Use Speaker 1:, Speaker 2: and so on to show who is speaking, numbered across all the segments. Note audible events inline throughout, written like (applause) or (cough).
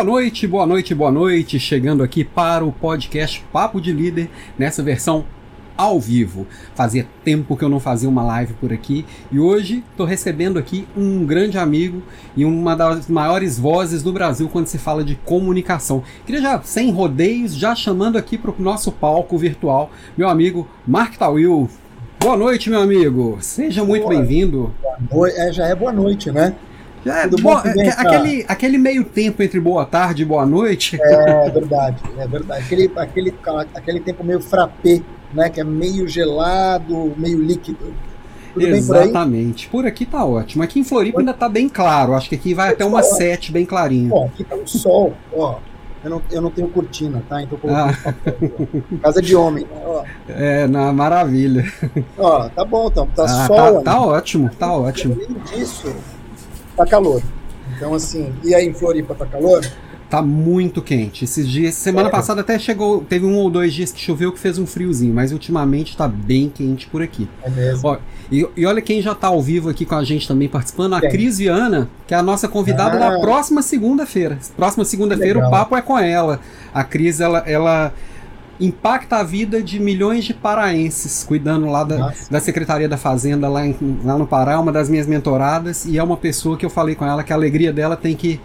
Speaker 1: Boa noite, boa noite, boa noite. Chegando aqui para o podcast Papo de Líder nessa versão ao vivo. Fazia tempo que eu não fazia uma live por aqui e hoje estou recebendo aqui um grande amigo e uma das maiores vozes do Brasil quando se fala de comunicação. Queria já, sem rodeios, já chamando aqui para o nosso palco virtual, meu amigo Mark Tawil. Boa noite, meu amigo. Seja muito bem-vindo.
Speaker 2: É, já é boa noite, né?
Speaker 1: É bom, é, aquele, aquele meio tempo entre boa tarde e boa noite.
Speaker 2: É verdade, é verdade. Aquele, aquele, aquele tempo meio frappé né? Que é meio gelado, meio líquido.
Speaker 1: Tudo Exatamente. Por, por, aqui tá ótimo. Aqui em Floripa ainda tá bem claro. Acho que aqui vai até uma 7 bem clarinho.
Speaker 2: Ó, aqui tá um sol, ó. Eu não, eu não tenho cortina, tá? Então ah. Casa de homem. Né? Ó.
Speaker 1: É, na maravilha.
Speaker 2: Ó, tá bom, tá, tá
Speaker 1: ah,
Speaker 2: sol.
Speaker 1: Tá, tá ótimo, tá ótimo.
Speaker 2: Além disso, tá calor. Então, assim, e aí em Floripa tá calor?
Speaker 1: Tá muito quente. Esses dias, semana é. passada até chegou, teve um ou dois dias que choveu que fez um friozinho, mas ultimamente tá bem quente por aqui.
Speaker 2: É mesmo.
Speaker 1: Ó, e, e, olha quem já tá ao vivo aqui com a gente também participando, a Cris Viana, que é a nossa convidada ah. na próxima segunda-feira. Próxima segunda-feira o papo é com ela. A Cris, ela, ela impacta a vida de milhões de paraenses, cuidando lá da, da Secretaria da Fazenda lá, em, lá no Pará, uma das minhas mentoradas, e é uma pessoa que eu falei com ela que a alegria dela tem que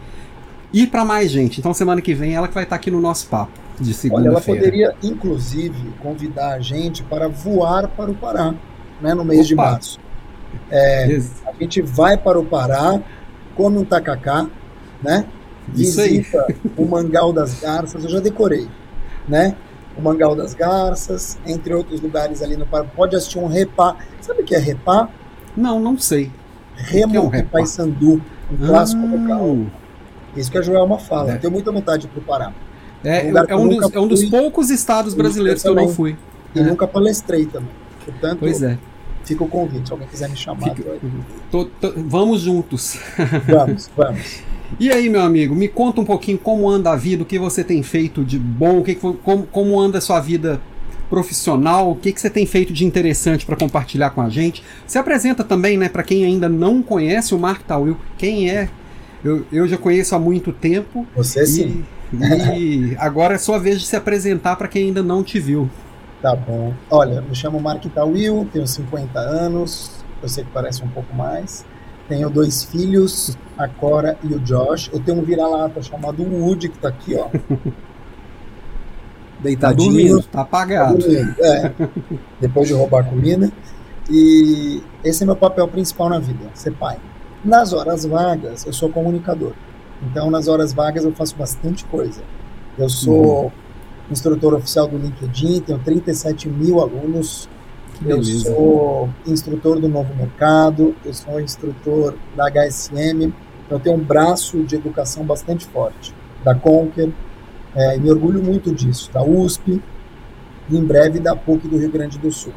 Speaker 1: ir para mais gente. Então semana que vem ela que vai estar tá aqui no nosso papo de segunda-feira.
Speaker 2: Ela poderia inclusive convidar a gente para voar para o Pará, né, no mês Opa. de março. É, a gente vai para o Pará, come um tacacá, né? Visita o Mangal das Garças, eu já decorei, né? O Mangal das Garças, entre outros lugares ali no Pará. Pode assistir um repá. Sabe o que é repá?
Speaker 1: Não, não sei.
Speaker 2: Remo é um repá? Paysandu, um clássico ah. local. Isso que a Joelma fala. É. Tenho muita vontade de ir pro Pará.
Speaker 1: É, um é, um dos, é um dos poucos estados brasileiros que eu não fui.
Speaker 2: E é. nunca palestrei também. Portanto,
Speaker 1: pois é.
Speaker 2: Fica o convite, se alguém quiser me chamar. Fica,
Speaker 1: tô, tô, vamos juntos.
Speaker 2: Vamos, vamos.
Speaker 1: E aí, meu amigo, me conta um pouquinho como anda a vida, o que você tem feito de bom, o que, como, como anda a sua vida profissional, o que, que você tem feito de interessante para compartilhar com a gente. Se apresenta também, né, para quem ainda não conhece o Mark Tawil, quem é eu, eu já conheço há muito tempo.
Speaker 2: Você e, sim.
Speaker 1: E agora é sua vez de se apresentar para quem ainda não te viu.
Speaker 2: Tá bom. Olha, me chamo Mark Tawil, tenho 50 anos, eu sei que parece um pouco mais. Tenho dois filhos, a Cora e o Josh. Eu tenho um vira-lata chamado Woody, que tá aqui, ó. (laughs) Deitadinho. Tá dormindo,
Speaker 1: tá apagado. Tá
Speaker 2: é, depois de roubar comida. E esse é meu papel principal na vida, ser pai. Nas horas vagas, eu sou comunicador. Então, nas horas vagas, eu faço bastante coisa. Eu sou uhum. instrutor oficial do LinkedIn, tenho 37 mil alunos. Eu sou instrutor do Novo Mercado, eu sou instrutor da HSM. Então, eu tenho um braço de educação bastante forte. Da Conquer, é, e me orgulho muito disso. Da USP, e em breve da PUC do Rio Grande do Sul.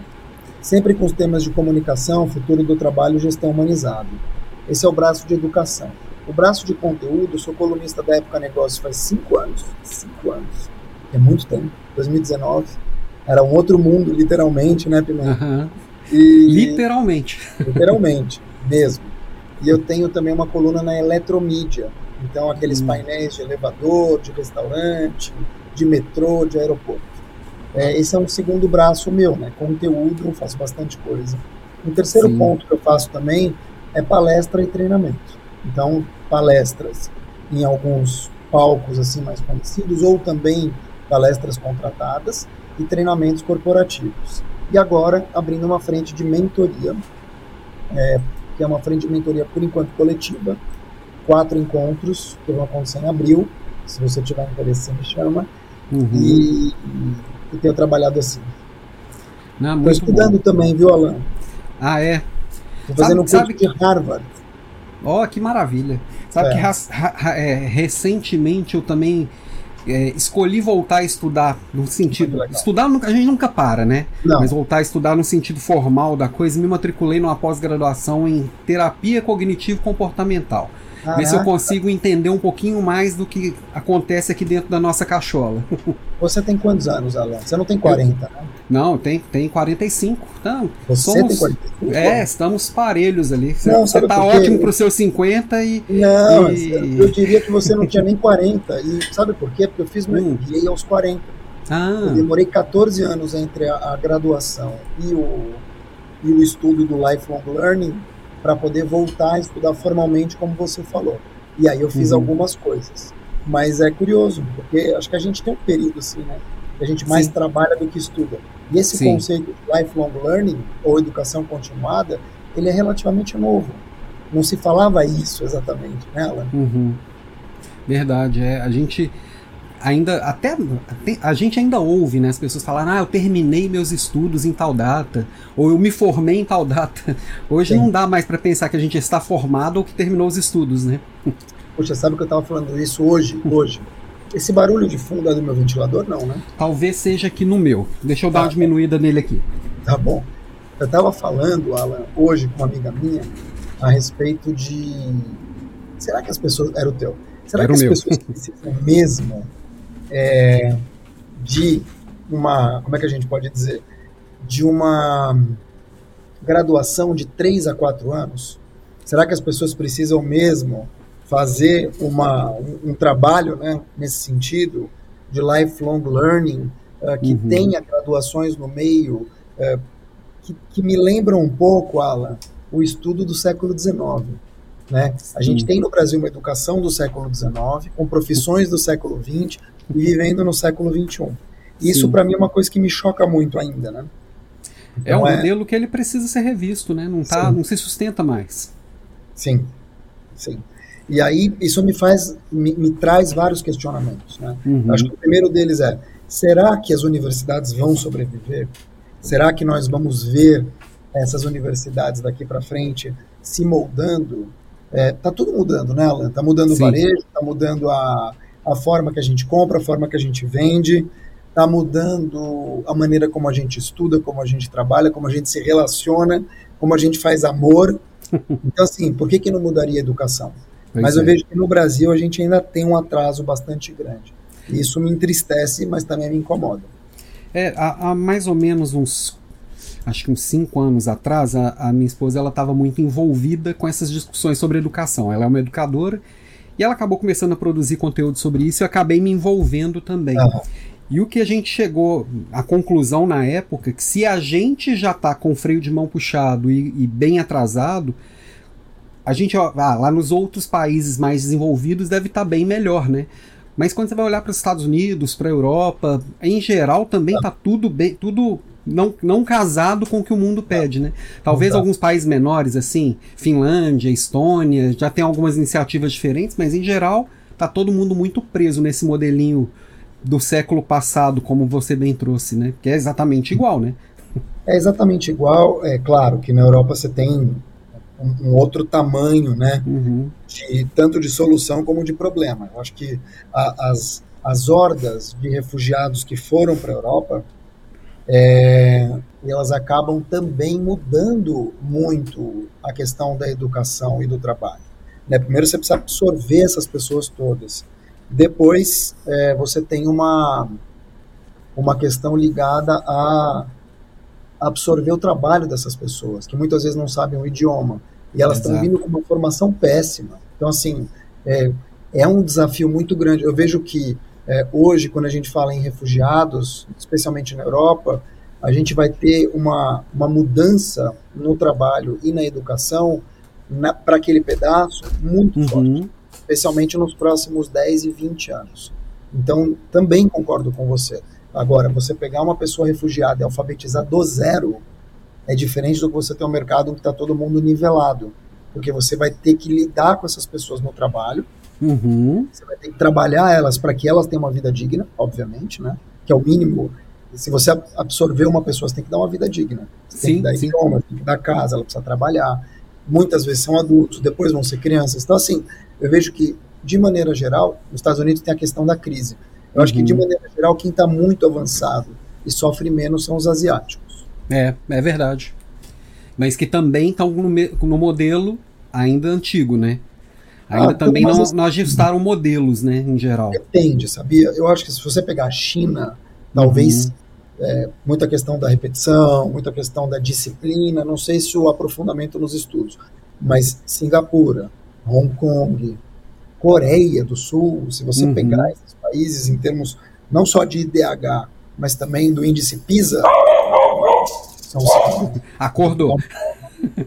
Speaker 2: Sempre com os temas de comunicação, futuro do trabalho e gestão humanizada. Esse é o braço de educação. O braço de conteúdo, sou colunista da Época Negócios faz cinco anos. Cinco anos. É muito tempo. 2019. Era um outro mundo, literalmente, né, Pimenta?
Speaker 1: Uhum. E... Literalmente.
Speaker 2: Literalmente, (laughs) mesmo. E eu tenho também uma coluna na Eletromídia. Então, aqueles hum. painéis de elevador, de restaurante, de metrô, de aeroporto. É, esse é um segundo braço meu, né? Conteúdo, faço bastante coisa. Um terceiro Sim. ponto que eu faço também é palestra e treinamento. Então, palestras em alguns palcos assim mais conhecidos ou também palestras contratadas e treinamentos corporativos. E agora abrindo uma frente de mentoria, é, que é uma frente de mentoria por enquanto coletiva, quatro encontros que vão acontecer em abril. Se você tiver interesse, me chama. Uhum. E, e, tenho trabalhado assim. Estou estudando bom. também, viu, Alan?
Speaker 1: Ah, é?
Speaker 2: Estou fazendo sabe, um curso de Harvard.
Speaker 1: Ó, oh, que maravilha. Sabe é. que é, recentemente eu também é, escolhi voltar a estudar no sentido. Estudar a gente nunca para, né? Não. Mas voltar a estudar no sentido formal da coisa, me matriculei numa pós-graduação em terapia cognitivo-comportamental. Ver se eu consigo entender um pouquinho mais do que acontece aqui dentro da nossa cachola. (laughs)
Speaker 2: Você tem quantos anos, Alan? Você não tem 40, né?
Speaker 1: Não, tem, tem 45. Não,
Speaker 2: Você
Speaker 1: somos,
Speaker 2: tem 45?
Speaker 1: É, estamos parelhos ali. Você,
Speaker 2: Não,
Speaker 1: você tá
Speaker 2: quê?
Speaker 1: ótimo para os seus 50 e.
Speaker 2: Não,
Speaker 1: E-
Speaker 2: eu diria que você não tinha nem 40. E sabe por quê? Porque eu fiz meu
Speaker 1: Hum.
Speaker 2: MBA aos 40. Eu
Speaker 1: Ah,
Speaker 2: demorei 14 anos entre a, a graduação e o, e o estudo do lifelong learning para poder voltar a estudar formalmente, como você falou. E aí eu fiz
Speaker 1: Uhum.
Speaker 2: algumas coisas. Mas é curioso, porque acho que a gente tem um período assim, né? Que a gente mais
Speaker 1: Sim.
Speaker 2: trabalha do que estuda. E esse
Speaker 1: Sim.
Speaker 2: conceito de lifelong learning, ou educação continuada, ele é relativamente novo. Não se falava isso exatamente, né, Alan?
Speaker 1: uhum. Verdade, é. A gente ainda. Até. A gente ainda ouve, né? As pessoas falarem, ah, eu terminei meus estudos em tal data. Ou eu me formei em tal data. (laughs) Hoje
Speaker 2: Sim.
Speaker 1: não dá mais para pensar que a gente está formado ou que terminou os estudos, né? (laughs)
Speaker 2: Poxa, sabe que eu estava falando isso hoje? Hoje. Esse barulho de fundo é do meu ventilador? Não, né?
Speaker 1: Talvez seja aqui no meu. Deixa eu dar
Speaker 2: Tá.
Speaker 1: uma diminuída nele aqui.
Speaker 2: Tá bom. Eu estava falando, Alan, hoje com uma amiga minha, a respeito de. Será que as pessoas. Era o teu. Será
Speaker 1: Era
Speaker 2: que as
Speaker 1: meu.
Speaker 2: pessoas precisam mesmo é, de uma. Como é que a gente pode dizer? De uma graduação de 3 a 4 anos? Será que as pessoas precisam mesmo fazer uma, um, um trabalho né, nesse sentido de lifelong learning, eh, que
Speaker 1: Uhum.
Speaker 2: tenha graduações no meio, eh, que, que me lembram um pouco, Alan, o estudo do século XIX. Né? A gente tem no Brasil uma educação do século XIX, com profissões do século XX e vivendo no século XXI. Isso,
Speaker 1: Sim.
Speaker 2: para mim, é uma coisa que me choca muito ainda. Né?
Speaker 1: É um
Speaker 2: Então,
Speaker 1: modelo que ele precisa ser revisto, né? Não, tá,
Speaker 2: Sim.
Speaker 1: não se sustenta mais.
Speaker 2: Sim, sim. E aí isso me faz, me, me traz vários questionamentos. Né?
Speaker 1: Uhum.
Speaker 2: Acho que o primeiro deles é: será que as universidades vão sobreviver? Será que nós vamos ver essas universidades daqui para frente se moldando? É, tá tudo mudando, né, Alan? Tá mudando
Speaker 1: Sim.
Speaker 2: o varejo, tá mudando a, a forma que a gente compra, a forma que a gente vende, tá mudando a maneira como a gente estuda, como a gente trabalha, como a gente se relaciona, como a gente faz amor. (laughs) Então, assim, por que, que não mudaria a educação?
Speaker 1: Pois
Speaker 2: mas
Speaker 1: é.
Speaker 2: eu vejo que no Brasil a gente ainda tem um atraso bastante grande. Isso me entristece, mas também me incomoda.
Speaker 1: É, há, há mais ou menos uns, acho que uns cinco anos atrás, a, a minha esposa ela estava muito envolvida com essas discussões sobre educação. Ela é uma educadora e ela acabou começando a produzir conteúdo sobre isso e eu acabei me envolvendo também.
Speaker 2: Ah,
Speaker 1: E o que a gente chegou à conclusão na época que se a gente já está com o freio de mão puxado e, e bem atrasado, a gente ó, ah, lá nos outros países mais desenvolvidos deve estar bem melhor, né? Mas quando você vai olhar para os Estados Unidos, para a Europa, em geral também está tudo bem, tudo não, não casado com o que o mundo pede, né? Talvez
Speaker 2: Exato.
Speaker 1: alguns países menores, assim, Finlândia, Estônia, já tem algumas iniciativas diferentes, mas em geral tá todo mundo muito preso nesse modelinho do século passado, como você bem trouxe, né? Que é exatamente igual, né?
Speaker 2: É exatamente igual. É claro que na Europa você tem um, um outro tamanho, né?
Speaker 1: Uhum.
Speaker 2: De, tanto de solução como de problema. Eu acho que a, as, as hordas de refugiados que foram para a Europa, é, elas acabam também mudando muito a questão da educação e do trabalho. Né? Primeiro você precisa absorver essas pessoas todas. Depois é, você tem uma, uma questão ligada a absorver o trabalho dessas pessoas, que muitas vezes não sabem o idioma. E elas estão vindo com uma formação péssima. Então, assim, é, é um desafio muito grande. Eu vejo que é, hoje, quando a gente fala em refugiados, especialmente na Europa, a gente vai ter uma, uma mudança no trabalho e na educação para aquele pedaço muito forte,
Speaker 1: Uhum.
Speaker 2: especialmente nos próximos 10 e 20 anos. Então, também concordo com você. Agora, você pegar uma pessoa refugiada e alfabetizar do zero é diferente do que você ter um mercado onde está todo mundo nivelado. Porque você vai ter que lidar com essas pessoas no trabalho,
Speaker 1: Uhum.
Speaker 2: você vai ter que trabalhar elas para que elas tenham uma vida digna, obviamente, né? Que é o mínimo. Se você ab- absorver uma pessoa, você tem que dar uma vida digna. Você tem
Speaker 1: Sim,
Speaker 2: que dar
Speaker 1: sim.
Speaker 2: idioma, tem que dar casa, ela precisa trabalhar. Muitas vezes são adultos, depois vão ser crianças. Então, assim, eu vejo que, de maneira geral, nos Estados Unidos tem a questão da crise. Eu acho que,
Speaker 1: Uhum.
Speaker 2: de maneira geral, quem está muito avançado e sofre menos são os asiáticos.
Speaker 1: É, é verdade. Mas que também estão no, no modelo ainda antigo, né? Ainda ah, também não, não ajustaram modelos, né, em geral.
Speaker 2: Depende, sabia? Eu acho que se você pegar a China, talvez uhum. é, muita questão da repetição, muita questão da disciplina, não sei se o aprofundamento nos estudos, mas Singapura, Hong Kong, Coreia do Sul, se você uhum. pegar esses países em termos não só de IDH, mas também do índice PISA,
Speaker 1: são Acordou.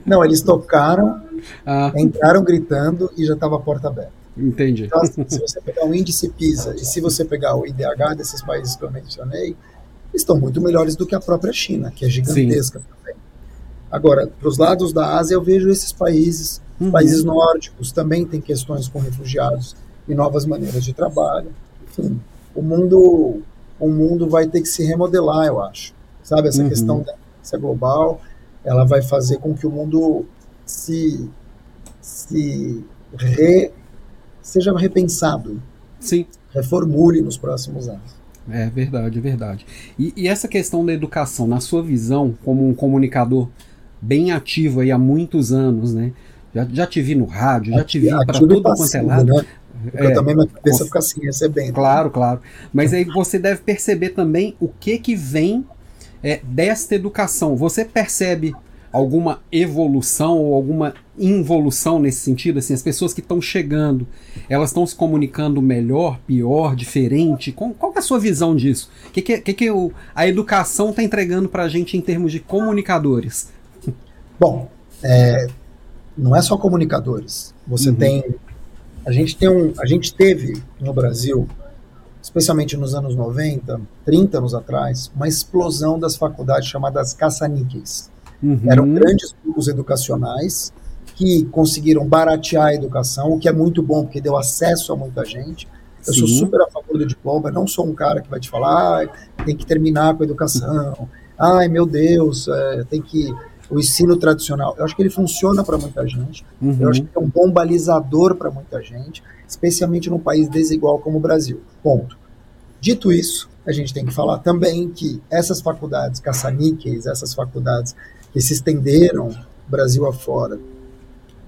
Speaker 2: Não, eles tocaram, ah. entraram gritando e já estava a porta aberta.
Speaker 1: Entendi.
Speaker 2: Então, assim, se você pegar o índice PISA e se você pegar o IDH desses países que eu mencionei, estão muito melhores do que a própria China, que é gigantesca Sim. também. Agora, para os lados da Ásia, eu vejo esses países, uhum. países nórdicos, também têm questões com refugiados e novas maneiras de trabalho. Enfim, o mundo, o mundo vai ter que se remodelar, eu acho. Sabe, essa uhum. questão da é global, ela vai fazer com que o mundo se, se re, seja repensado.
Speaker 1: Sim.
Speaker 2: Reformule nos próximos anos.
Speaker 1: É verdade, é verdade. E, e, essa questão da educação, na sua visão, como um comunicador bem ativo aí há muitos anos, né? Já, já te vi no rádio, já te vi para todo quanto é lado. Né?
Speaker 2: É, eu também minha cabeça fica assim, recebendo.
Speaker 1: Claro, claro. Mas aí você deve perceber também o que que vem é, desta educação. Você percebe alguma evolução ou alguma involução nesse sentido? Assim, as pessoas que estão chegando, elas estão se comunicando melhor, pior, diferente? Qual, qual é a sua visão disso? O que, que, que, que o, a educação está entregando para a gente em termos de comunicadores? (laughs)
Speaker 2: Bom, é, não é só comunicadores. Você uhum. tem. A gente tem um. A gente teve no Brasil especialmente nos anos 90, 30 anos atrás, uma explosão das faculdades chamadas caça-níqueis. Uhum. Eram grandes grupos educacionais que conseguiram baratear a educação, o que é muito bom, porque deu acesso a muita gente. Eu Sim. sou super a favor do diploma, não sou um cara que vai te falar, ah, tem que terminar com a educação, ai meu Deus, é, tem que. O ensino tradicional, eu acho que ele funciona para muita gente, uhum. eu acho que é um bom balizador para muita gente, especialmente num país desigual como o Brasil. Ponto. Dito isso, a gente tem que falar também que essas faculdades caça-níqueis, essas faculdades que se estenderam Brasil afora,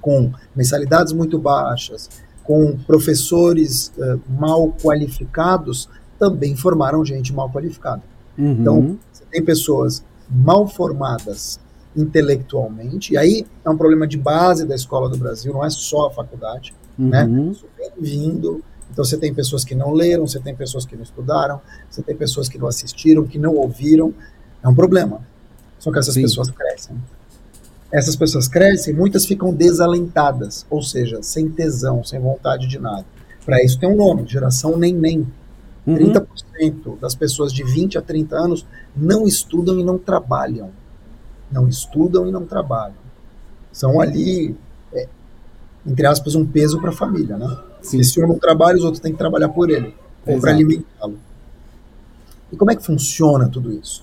Speaker 2: com mensalidades muito baixas, com professores uh, mal qualificados, também formaram gente mal qualificada. Uhum. Então, você tem pessoas mal formadas intelectualmente, e aí é um problema de base da escola do Brasil, não é só a faculdade, né? uhum. né? Isso vem vindo então você tem pessoas que não leram, você tem pessoas que não estudaram, você tem pessoas que não assistiram, que não ouviram. É um problema. Só que essas Sim. pessoas crescem. Essas pessoas crescem, muitas ficam desalentadas, ou seja, sem tesão, sem vontade de nada. Para isso tem um nome, geração nem nem. Uhum. 30% das pessoas de 20 a 30 anos não estudam e não trabalham. Não estudam e não trabalham. São ali, é, entre aspas, um peso para a família, né? Sim. Esse senhor não trabalha, os outros têm que trabalhar por ele, ou para alimentá-lo. E como é que funciona tudo isso?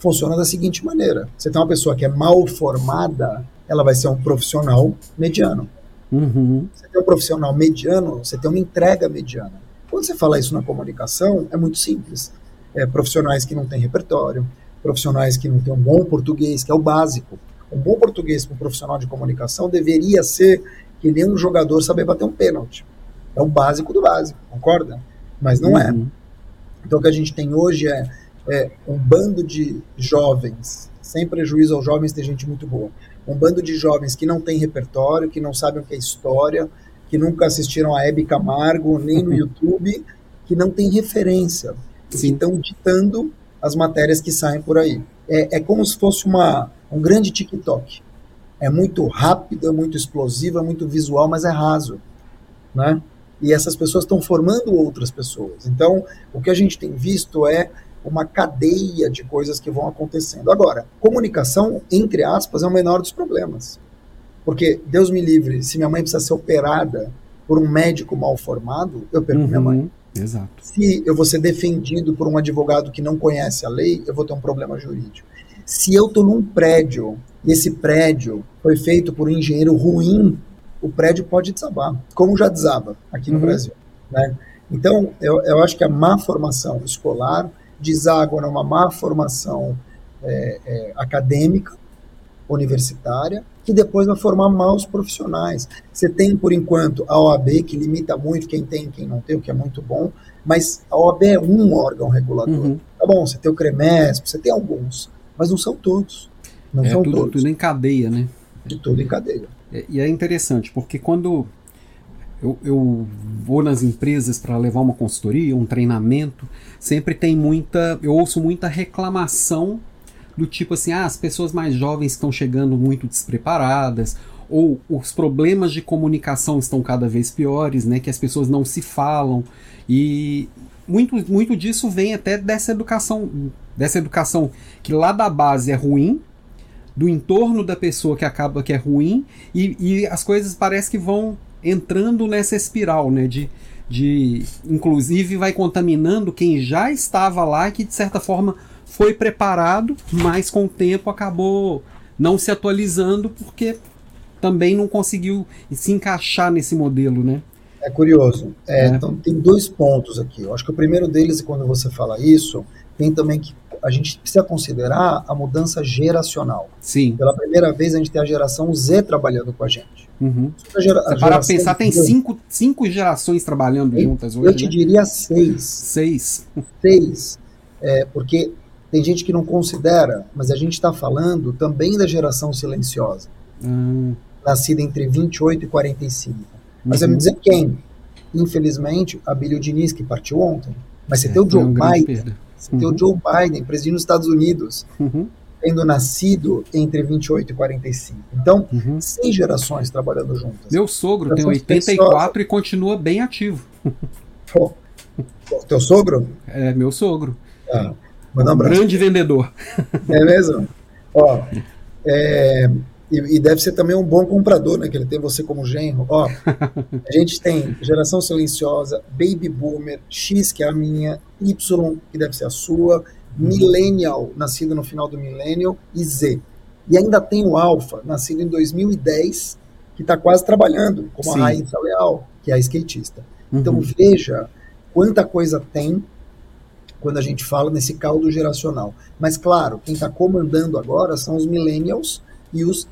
Speaker 2: Funciona da seguinte maneira: você tem uma pessoa que é mal formada, ela vai ser um profissional mediano. Uhum. Você tem um profissional mediano, você tem uma entrega mediana. Quando você fala isso na comunicação, é muito simples. É, profissionais que não têm repertório, profissionais que não têm um bom português, que é o básico. Um bom português para um profissional de comunicação deveria ser que nem um jogador saber bater um pênalti. É o básico do básico, concorda? Mas não é. uhum. é. Então o que a gente tem hoje é, é um bando de jovens, sem prejuízo aos jovens, tem gente muito boa. Um bando de jovens que não tem repertório, que não sabem o que é história, que nunca assistiram a Hebe Camargo, nem no (laughs) YouTube, que não tem referência, Sim. que estão ditando as matérias que saem por aí. É, é como se fosse uma, um grande TikTok. É muito rápido, é muito explosivo, é muito visual, mas é raso. Né? e essas pessoas estão formando outras pessoas. Então, o que a gente tem visto é uma cadeia de coisas que vão acontecendo. Agora, comunicação, entre aspas, é o menor dos problemas. Porque, Deus me livre, se minha mãe precisa ser operada por um médico mal formado, eu perco uhum, minha mãe.
Speaker 1: Exato.
Speaker 2: Se eu vou ser defendido por um advogado que não conhece a lei, eu vou ter um problema jurídico. Se eu estou num prédio e esse prédio foi feito por um engenheiro ruim o prédio pode desabar, como já desaba aqui no uhum. Brasil. Né? Então, eu, eu acho que a má formação escolar deságua numa má formação é, é, acadêmica, universitária, que depois vai formar maus profissionais. Você tem, por enquanto, a OAB, que limita muito quem tem e quem não tem, o que é muito bom, mas a OAB é um órgão regulador. Uhum. Tá bom, você tem o CREMESP, você tem alguns, mas não são todos. Não
Speaker 1: é
Speaker 2: são
Speaker 1: tudo,
Speaker 2: todos.
Speaker 1: tudo em cadeia, né?
Speaker 2: De tudo em cadeia.
Speaker 1: E é interessante, porque quando eu, eu vou nas empresas para levar uma consultoria, um treinamento, sempre tem muita. Eu ouço muita reclamação do tipo assim: ah, as pessoas mais jovens estão chegando muito despreparadas, ou os problemas de comunicação estão cada vez piores, né? Que as pessoas não se falam. E muito, muito disso vem até dessa educação, dessa educação que lá da base é ruim, do entorno da pessoa que acaba que é ruim, e, e as coisas parece que vão entrando nessa espiral, né? De, de inclusive vai contaminando quem já estava lá e que de certa forma foi preparado, mas com o tempo acabou não se atualizando porque também não conseguiu se encaixar nesse modelo, né?
Speaker 2: É curioso. É, é. Então tem dois pontos aqui. Eu acho que o primeiro deles, quando você fala isso, tem também que a gente precisa considerar a mudança geracional.
Speaker 1: Sim.
Speaker 2: Pela primeira vez a gente tem a geração Z trabalhando com a gente.
Speaker 1: Uhum. A gera, a para pensar, tem cinco, cinco gerações trabalhando eu, juntas hoje.
Speaker 2: Eu te
Speaker 1: né?
Speaker 2: diria seis.
Speaker 1: Seis.
Speaker 2: Seis. É, porque tem gente que não considera, mas a gente está falando também da geração silenciosa.
Speaker 1: Uhum.
Speaker 2: Nascida entre 28 e 45. Mas uhum. vai me dizer quem? Infelizmente, a Billie Diniz, que partiu ontem. Mas você é, tem o Joe Biden. Você uhum. tem o Joe Biden, presidente dos Estados Unidos,
Speaker 1: uhum.
Speaker 2: tendo nascido entre 28 e 45. Então, uhum. seis gerações trabalhando juntas.
Speaker 1: Meu sogro tem 84 e continua bem ativo.
Speaker 2: Pô, teu sogro?
Speaker 1: É, meu sogro.
Speaker 2: Ah, manda um abraço.
Speaker 1: Grande vendedor.
Speaker 2: É mesmo? Ó, é, e, e, deve ser também um bom comprador, né? Que ele tem você como genro. Ó, a gente tem geração silenciosa, baby boomer, X, que é a minha, Y, que deve ser a sua, millennial, nascido no final do millennial, e Z. E ainda tem o alfa, nascido em 2010, que está quase trabalhando, como Sim. a Raíssa Leal, que é a skatista. Então uhum. veja quanta coisa tem quando a gente fala nesse caldo geracional. Mas claro, quem está comandando agora são os millennials e os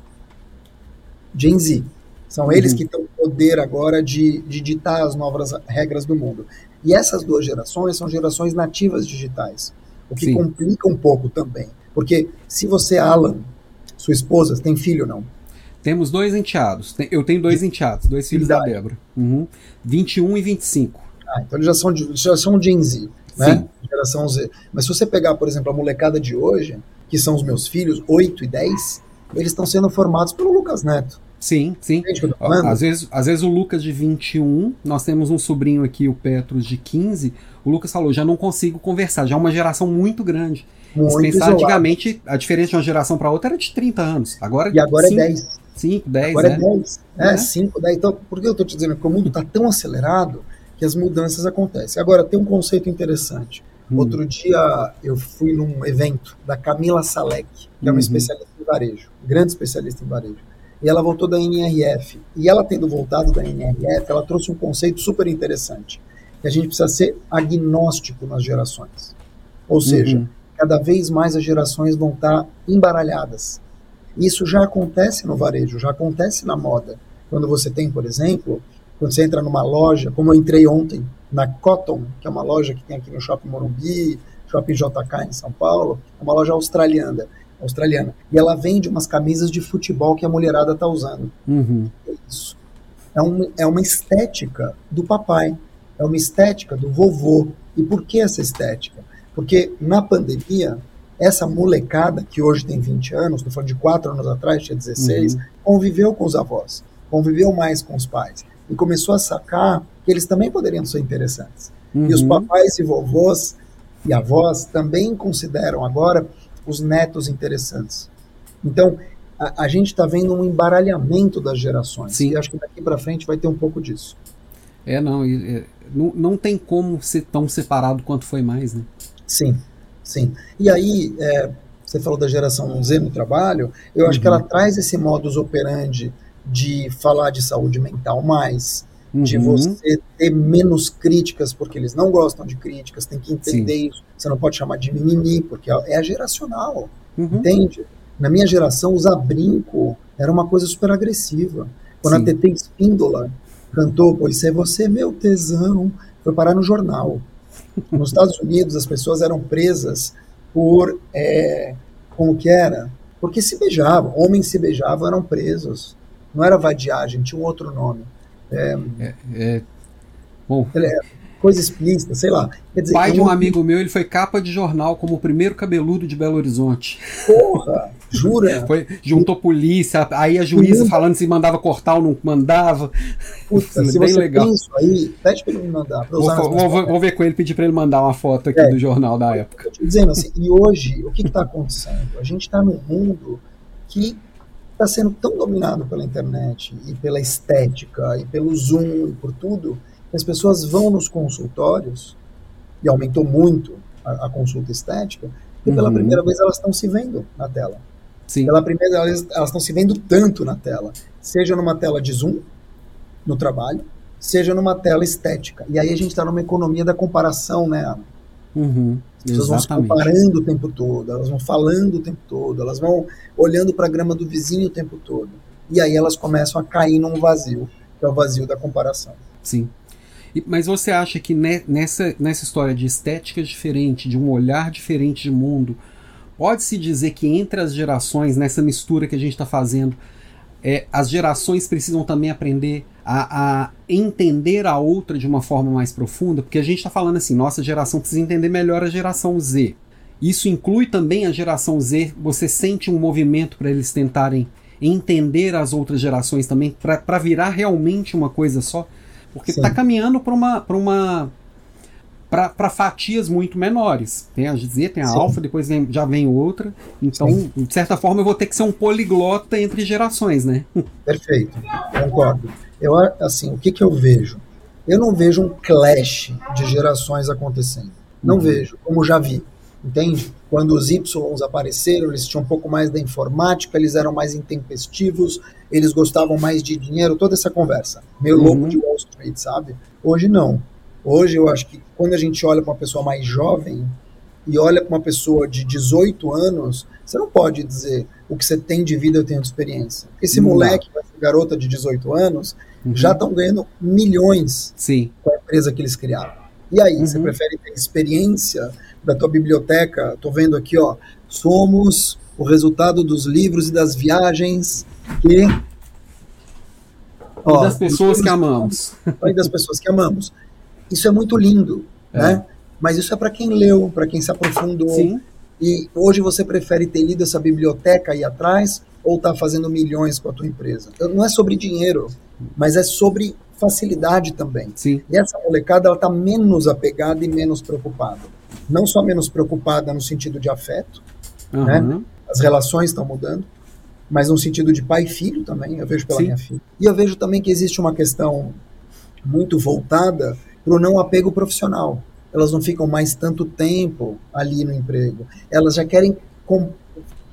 Speaker 2: Gen Z. São uhum. eles que têm o poder agora de, de ditar as novas regras do mundo. E essas duas gerações são gerações nativas digitais, o que Sim. complica um pouco também. Porque se você, Alan, sua esposa, tem filho ou não?
Speaker 1: Temos dois enteados. Eu tenho dois enteados, dois filhos da Débora. Uhum. 21 e 25.
Speaker 2: Ah, então eles já são, já são Gen Z, né? Sim. Geração Z. Mas se você pegar, por exemplo, a molecada de hoje, que são os meus filhos, 8 e 10, eles estão sendo formados pelo Lucas Neto.
Speaker 1: Sim, sim. Às vezes, às vezes o Lucas de 21, nós temos um sobrinho aqui, o Petros, de 15. O Lucas falou: já não consigo conversar, já é uma geração muito grande. Muito Se pensar antigamente, a diferença de uma geração para outra era de 30 anos. Agora,
Speaker 2: e agora cinco, é 10.
Speaker 1: 5, 10.
Speaker 2: Agora é, é 10. É, 5, 10. Então, por que eu estou te dizendo? Porque o mundo está tão acelerado que as mudanças acontecem. Agora, tem um conceito interessante. Hum. Outro dia eu fui num evento da Camila Salek, que é uma uhum. especialista varejo, grande especialista em varejo e ela voltou da NRF. E ela tendo voltado da NRF, ela trouxe um conceito super interessante, que a gente precisa ser agnóstico nas gerações. Ou seja, uhum. cada vez mais as gerações vão estar embaralhadas. Isso já acontece no varejo, já acontece na moda. Quando você tem, por exemplo, quando você entra numa loja, como eu entrei ontem, na Cotton, que é uma loja que tem aqui no Shopping Morumbi, Shopping JK em São Paulo, é uma loja australiana australiana. E ela vende umas camisas de futebol que a mulherada tá usando.
Speaker 1: Uhum.
Speaker 2: É isso. É, um, é uma estética do papai. É uma estética do vovô. E por que essa estética? Porque na pandemia, essa molecada, que hoje tem 20 anos, estou falando de 4 anos atrás, tinha 16, uhum. conviveu com os avós, conviveu mais com os pais. E começou a sacar que eles também poderiam ser interessantes. Uhum. E os uhum. papais e vovôs e avós também consideram agora os netos interessantes. Então, a, a gente está vendo um embaralhamento das gerações.
Speaker 1: Sim.
Speaker 2: E acho que daqui para frente vai ter um pouco disso.
Speaker 1: É, não, é, não, não tem como ser tão separado quanto foi mais, né?
Speaker 2: Sim, sim. E aí, é, você falou da geração Z no trabalho, eu acho uhum. que ela traz esse modus operandi de falar de saúde mental mais, uhum. de você ter menos críticas, porque eles não gostam de críticas, tem que entender Sim. isso. Você não pode chamar de mimimi, porque é a geracional, uhum. entende? Na minha geração, usar brinco Era uma coisa super agressiva. Quando
Speaker 1: Sim.
Speaker 2: a TT Espíndola cantou Pois é você meu tesão, foi parar no jornal. Nos Estados Unidos, as pessoas eram presas por. é, como que era? Porque se beijavam. Homens se beijavam, eram presos. Não era vadiagem, tinha um outro nome. É,
Speaker 1: É, bom,
Speaker 2: coisa explícita, sei lá. Dizer,
Speaker 1: pai de um amigo meu, ele foi capa de jornal como o primeiro cabeludo de Belo Horizonte.
Speaker 2: Porra, jura? (laughs)
Speaker 1: Foi, juntou polícia, aí a juíza falando se mandava cortar ou não mandava.
Speaker 2: Puta, (laughs) se
Speaker 1: é bem legal.
Speaker 2: isso aí, pede pra ele me mandar. Pra
Speaker 1: Vou,
Speaker 2: usar
Speaker 1: vou- vou- vou ver com ele, pedir pra ele mandar uma foto aqui
Speaker 2: É.
Speaker 1: do jornal da época.
Speaker 2: Dizendo assim, e hoje, o que está acontecendo? A gente está num mundo que está sendo tão dominado pela internet e pela estética e pelo Zoom e por tudo, que as pessoas vão nos consultórios, e aumentou muito a, a consulta estética, e pela
Speaker 1: Uhum.
Speaker 2: primeira vez elas estão se vendo na tela.
Speaker 1: Sim.
Speaker 2: Pela primeira vez elas estão se vendo tanto na tela, seja numa tela de Zoom, no trabalho, seja numa tela estética. E aí a gente está numa economia da comparação, né, Ana?
Speaker 1: Uhum.
Speaker 2: As pessoas vão se comparando o tempo todo, elas vão falando o tempo todo, elas vão olhando para a grama do vizinho o tempo todo. E aí elas começam a cair num vazio, que é o vazio da comparação.
Speaker 1: Sim. E- mas você acha que ne- nessa, nessa história de estética diferente, de um olhar diferente de mundo, pode-se dizer que entre as gerações, nessa mistura que a gente está fazendo, é, as gerações precisam também aprender a, a entender a outra de uma forma mais profunda? Porque a gente está falando assim, nossa geração precisa entender melhor a geração Z. Isso inclui também a geração Z? Você sente um movimento para eles tentarem entender as outras gerações também, para virar realmente uma coisa só? Porque está caminhando para uma. Pra uma para fatias muito menores. Tem a Z, tem a
Speaker 2: Sim.
Speaker 1: alfa, depois vem- já vem outra. Então,
Speaker 2: Sim.
Speaker 1: de certa forma, eu vou ter que ser um poliglota entre gerações, né?
Speaker 2: Perfeito, concordo. Eu, assim, o que, que eu vejo? Eu não vejo um clash de gerações acontecendo. Não
Speaker 1: Uhum.
Speaker 2: vejo, como já vi. Entende? Quando os Y apareceram, eles tinham um pouco mais da informática, eles eram mais intempestivos, eles gostavam mais de dinheiro, toda essa conversa. Meio
Speaker 1: Uhum.
Speaker 2: louco de Wall Street, sabe? Hoje não. Hoje eu acho que quando a gente olha para uma pessoa mais jovem e olha para uma pessoa de 18 anos, você não pode dizer o que você tem de vida eu tenho de experiência. Esse
Speaker 1: Não dá.
Speaker 2: moleque, essa garota de 18 anos,
Speaker 1: Uhum.
Speaker 2: já estão ganhando milhões
Speaker 1: Sim.
Speaker 2: com a empresa que eles criaram. E aí, você
Speaker 1: Uhum.
Speaker 2: prefere ter experiência da tua biblioteca? Tô vendo aqui, ó, somos o resultado dos livros e das viagens que
Speaker 1: E
Speaker 2: ó,
Speaker 1: das pessoas que amamos.
Speaker 2: e das pessoas que amamos. Isso é muito lindo,
Speaker 1: É.
Speaker 2: né? Mas isso é para quem leu, para quem se aprofundou.
Speaker 1: Sim.
Speaker 2: E hoje você prefere ter lido essa biblioteca aí atrás ou tá fazendo milhões com a tua empresa? Não é sobre dinheiro, mas é sobre facilidade também.
Speaker 1: Sim.
Speaker 2: E essa molecada ela tá menos apegada e menos preocupada. Não só menos preocupada no sentido de afeto,
Speaker 1: Aham.
Speaker 2: as relações estão mudando, mas no sentido de pai e filho também, eu vejo pela
Speaker 1: Sim.
Speaker 2: minha filha. E eu vejo também que existe uma questão muito voltada para o não apego profissional. Elas não ficam mais tanto tempo ali no emprego. Elas já querem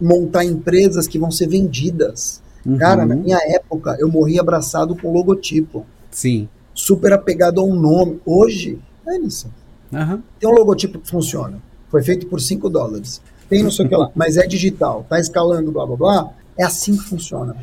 Speaker 2: montar empresas que vão ser vendidas.
Speaker 1: Uhum.
Speaker 2: Cara, na minha época, eu morri abraçado com logotipo,
Speaker 1: Sim.
Speaker 2: super apegado a um nome. Hoje, é isso.
Speaker 1: Aham.
Speaker 2: Tem um logotipo que funciona. Foi feito por 5 dólares. Tem não sei o que lá, mas é digital, tá escalando, blá blá blá. É assim que funciona.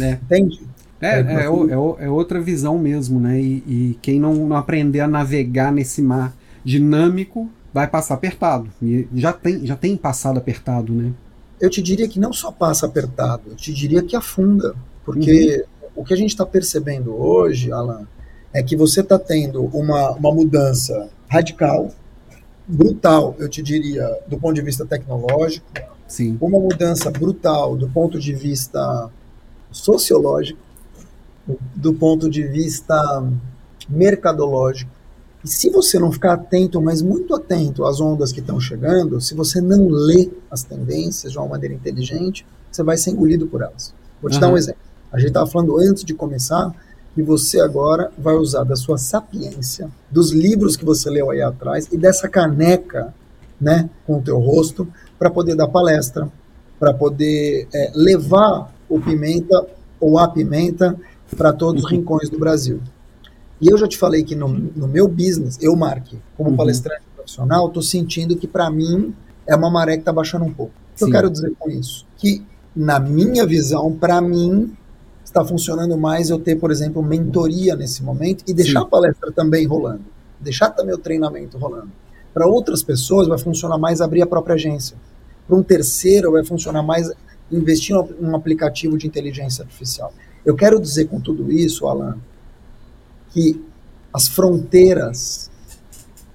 Speaker 1: É.
Speaker 2: Entende?
Speaker 1: É,
Speaker 2: É,
Speaker 1: é, o- é o- é outra visão mesmo, né? E, e quem não, não aprender a navegar nesse mar dinâmico vai passar apertado. E já tem, já tem passado apertado, né?
Speaker 2: Eu te diria que não só passa apertado, eu te diria que afunda. Porque o que a gente está percebendo hoje, Alan, é que você está tendo uma, uma mudança radical, brutal, eu te diria, do ponto de vista tecnológico,
Speaker 1: Sim.
Speaker 2: uma mudança brutal do ponto de vista sociológico, do ponto de vista mercadológico. E se você não ficar atento, mas muito atento às ondas que estão chegando, se você não lê as tendências de uma maneira inteligente, você vai ser engolido por elas. Vou te dar um exemplo. A gente estava falando antes de começar que você agora vai usar da sua sapiência, dos livros que você leu aí atrás e dessa caneca, né, com o teu rosto, para poder dar palestra, para poder é, levar o pimenta ou a pimenta para todos os rincões do Brasil. E eu já te falei que no, no meu business, eu, Mark, como
Speaker 1: Uhum.
Speaker 2: palestrante profissional, estou sentindo que para mim é uma maré que está baixando um pouco. O que eu quero dizer com isso? Que na minha visão, para mim, está funcionando mais eu ter, por exemplo, mentoria nesse momento e deixar Sim. a palestra também rolando, deixar também o treinamento rolando. Para outras pessoas vai funcionar mais abrir a própria agência. Para um terceiro vai funcionar mais investir em um aplicativo de inteligência artificial. Eu quero dizer com tudo isso, Alan, que as fronteiras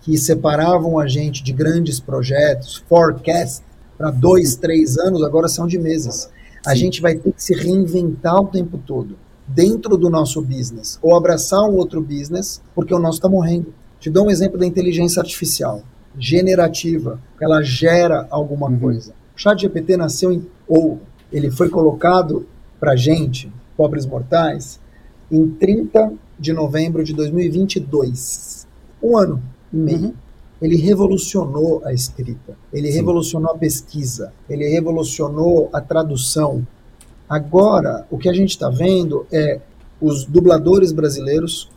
Speaker 2: que separavam a gente de grandes projetos, forecast, para dois, três anos, agora são de meses. A gente vai ter que se reinventar o tempo todo dentro do nosso business ou abraçar um outro business porque o nosso está morrendo. Te dou um exemplo da inteligência artificial generativa, que ela gera alguma uhum. coisa. O chat GPT nasceu em, ou ele foi colocado para gente, pobres mortais, em 30 de novembro de 2022. Um ano e meio. Uhum. Ele revolucionou a escrita, ele Sim. revolucionou a pesquisa, ele revolucionou a tradução. Agora, o que a gente está vendo é os dubladores brasileiros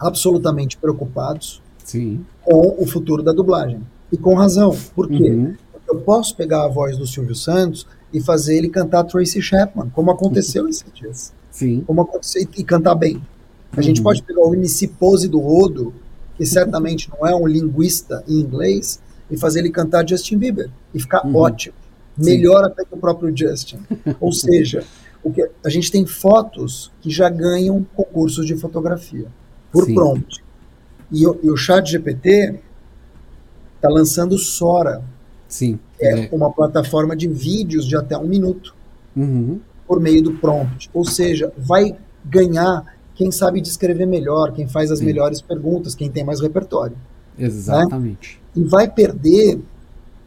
Speaker 2: absolutamente preocupados Sim. com o futuro da dublagem. E com razão. Por quê? Uhum. Porque eu posso pegar a voz do Silvio Santos e fazer ele cantar Tracy Chapman, como aconteceu (laughs) esses dias. Sim. Como aconteceu, e cantar bem. A uhum. gente pode pegar o MC Pose do Odo, que certamente não é um linguista em inglês, e fazer ele cantar Justin Bieber e ficar uhum. ótimo. Melhor Sim. até que o próprio Justin. (laughs) Ou seja, o que, a gente tem fotos que já ganham concursos de fotografia por Sim. prompt. E, e o chat GPT está lançando Sora.
Speaker 1: Sim.
Speaker 2: É, é, uma plataforma de vídeos de até um minuto
Speaker 1: uhum.
Speaker 2: Por meio do prompt. Ou seja, vai ganhar quem sabe descrever melhor, quem faz as Sim. melhores perguntas, quem tem mais repertório.
Speaker 1: Né? Exatamente.
Speaker 2: Né? E vai perder,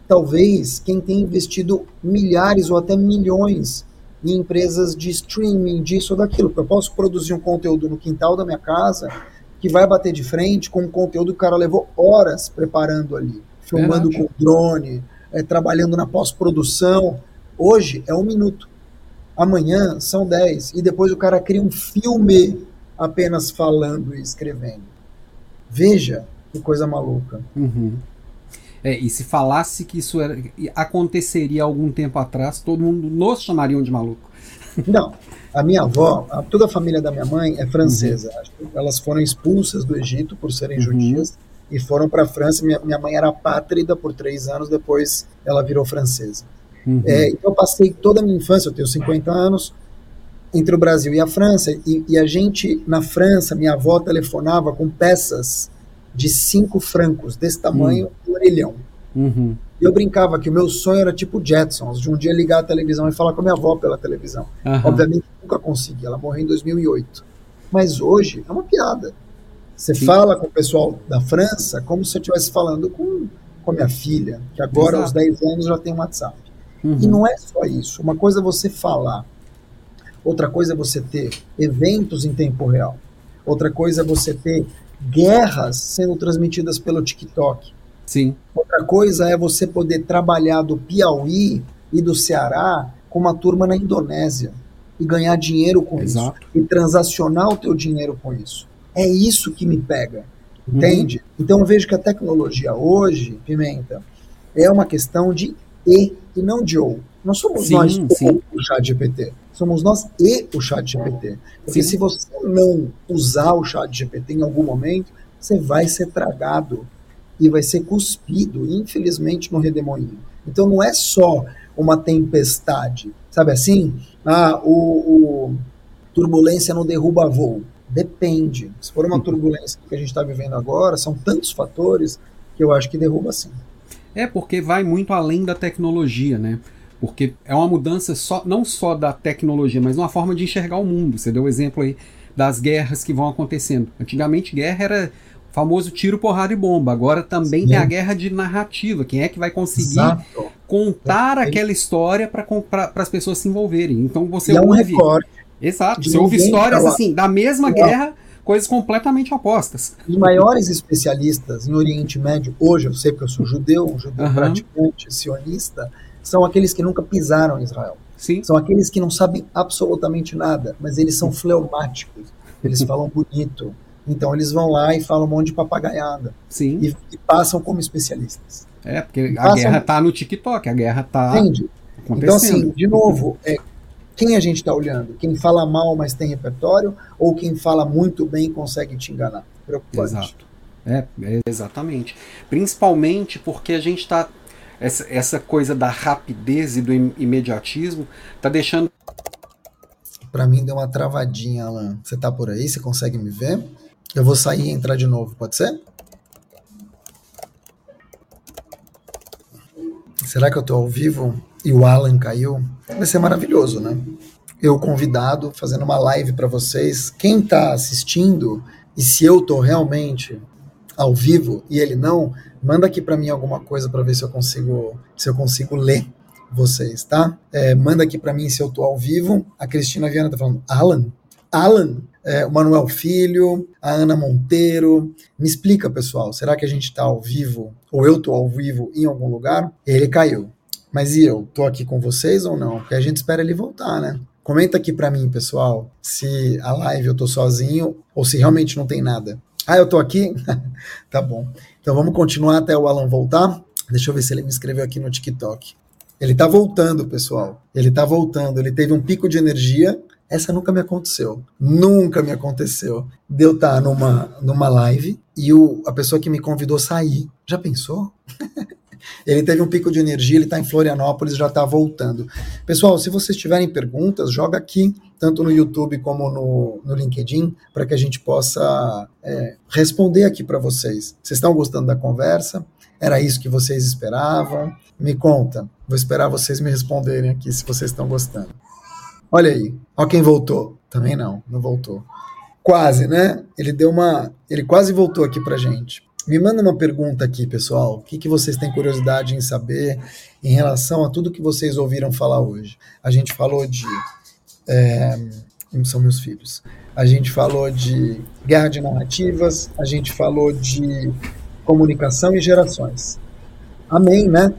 Speaker 2: talvez, quem tem investido milhares ou até milhões em empresas de streaming, disso ou daquilo. Porque eu posso produzir um conteúdo no quintal da minha casa que vai bater de frente com um conteúdo que o cara levou horas preparando ali, filmando Verdade. com drone, é, trabalhando na pós-produção. Hoje é um minuto. Amanhã são dez. E depois o cara cria um filme apenas falando e escrevendo. Veja que coisa maluca.
Speaker 1: Uhum. É, e se falasse que isso era, aconteceria algum tempo atrás, todo mundo nos chamariam de maluco.
Speaker 2: Não, a minha (laughs) avó, a, toda a família da minha mãe é francesa. Uhum. Elas foram expulsas do Egito por serem uhum. judias e foram para a França. Minha, minha mãe era pátrida por três anos, depois ela virou francesa. Uhum. É, então eu passei toda a minha infância, eu tenho 50 anos, entre o Brasil e a França, e, e, a gente, na França, minha avó telefonava com peças de cinco francos, desse tamanho, uhum. um orelhão.
Speaker 1: Uhum.
Speaker 2: E eu brincava que o meu sonho era tipo Jetsons, de um dia ligar a televisão e falar com a minha avó pela televisão.
Speaker 1: Uhum.
Speaker 2: Obviamente nunca consegui, ela morreu em 2008. Mas hoje é uma piada. Você Sim. fala com o pessoal da França como se eu estivesse falando com, com a minha filha, que agora Exato. aos 10 anos já tem um WhatsApp. Uhum. E não é só isso. Uma coisa é você falar Outra coisa é você ter eventos em tempo real. Outra coisa é você ter guerras sendo transmitidas pelo TikTok.
Speaker 1: Sim.
Speaker 2: Outra coisa é você poder trabalhar do Piauí e do Ceará com uma turma na Indonésia e ganhar dinheiro com Exato. isso e transacionar o teu dinheiro com isso. É isso que me pega. Uhum. Entende? Uhum. Então eu vejo que a tecnologia hoje, Pimenta, é uma questão de e e não ou. Não somos sim, nós sim. o chat GPT. Somos nós e o chat GPT. Porque sim. se você não usar o chat GPT em algum momento, você vai ser tragado e vai ser cuspido, infelizmente, no redemoinho. Então não é só uma tempestade. Sabe assim? Ah, o, o turbulência não derruba voo. Depende. Se for uma (laughs) turbulência que a gente está vivendo agora, são tantos fatores que eu acho que derruba sim.
Speaker 1: É porque vai muito além da tecnologia, né? Porque é uma mudança só, não só da tecnologia, mas uma forma de enxergar o mundo. Você deu o exemplo aí das guerras que vão acontecendo. Antigamente, guerra era o famoso tiro, porrada e bomba. Agora também Sim. tem a guerra de narrativa. Quem é que vai conseguir Exato. contar é. aquela história para as pessoas se envolverem? Então você
Speaker 2: e ouve. É um.
Speaker 1: Exato. Você ouve histórias assim, da mesma guerra coisas completamente opostas.
Speaker 2: Os maiores especialistas em Oriente Médio, hoje eu sei porque eu sou judeu, um judeu uhum. praticante, sionista, são aqueles que nunca pisaram em Israel.
Speaker 1: Sim.
Speaker 2: São aqueles que não sabem absolutamente nada, mas eles são fleumáticos, eles falam bonito. Então eles vão lá e falam um monte de papagaiada.
Speaker 1: Sim.
Speaker 2: E, e passam como especialistas.
Speaker 1: É, porque a guerra tá no TikTok, a guerra tá
Speaker 2: Entende? Então, assim, de novo, é, quem a gente está olhando? Quem fala mal, mas tem repertório, ou quem fala muito bem e consegue te enganar? Preocupante.
Speaker 1: Exato. É, é, exatamente. Principalmente porque a gente está. Essa, essa coisa da rapidez e do imediatismo está deixando.
Speaker 2: Para mim deu uma travadinha, Alan. Você tá por aí? Você consegue me ver? Eu vou sair e entrar de novo, pode ser? Será que eu tô ao vivo e o Alan caiu? Vai ser maravilhoso, né? Eu convidado, fazendo uma live para vocês. Quem tá assistindo e se eu tô realmente ao vivo e ele não, manda aqui para mim alguma coisa para ver se eu consigo se eu consigo ler vocês, tá? É, manda aqui para mim se eu tô ao vivo. A Cristina Viana tá falando, Alan, Alan, é, o Manuel Filho, a Ana Monteiro. Me explica, pessoal, será que a gente está ao vivo, ou eu estou ao vivo em algum lugar? Ele caiu. Mas e eu? Tô aqui com vocês ou não? Porque a gente espera ele voltar, né? Comenta aqui para mim, pessoal, se a live eu tô sozinho ou se realmente não tem nada. Ah, eu tô aqui? (laughs) tá bom. Então vamos continuar até o Alan voltar. Deixa eu ver se ele me escreveu aqui no TikTok. Ele tá voltando, pessoal. Ele tá voltando. Ele teve um pico de energia. Essa nunca me aconteceu. Nunca me aconteceu. De eu estar tá numa, numa live e o, a pessoa que me convidou sair. Já pensou? (laughs) Ele teve um pico de energia, ele está em Florianópolis, já está voltando. Pessoal, se vocês tiverem perguntas, joga aqui, tanto no YouTube como no, no LinkedIn, para que a gente possa é, responder aqui para vocês. Vocês estão gostando da conversa? Era isso que vocês esperavam? Me conta. Vou esperar vocês me responderem aqui se vocês estão gostando. Olha aí, ó quem voltou. Também não, não voltou. Quase, né? Ele deu uma, ele quase voltou aqui pra gente. Me manda uma pergunta aqui, pessoal. O que, que vocês têm curiosidade em saber em relação a tudo que vocês ouviram falar hoje? A gente falou de. É, são meus filhos. A gente falou de guerra de narrativas, a gente falou de comunicação e gerações. Amém, né?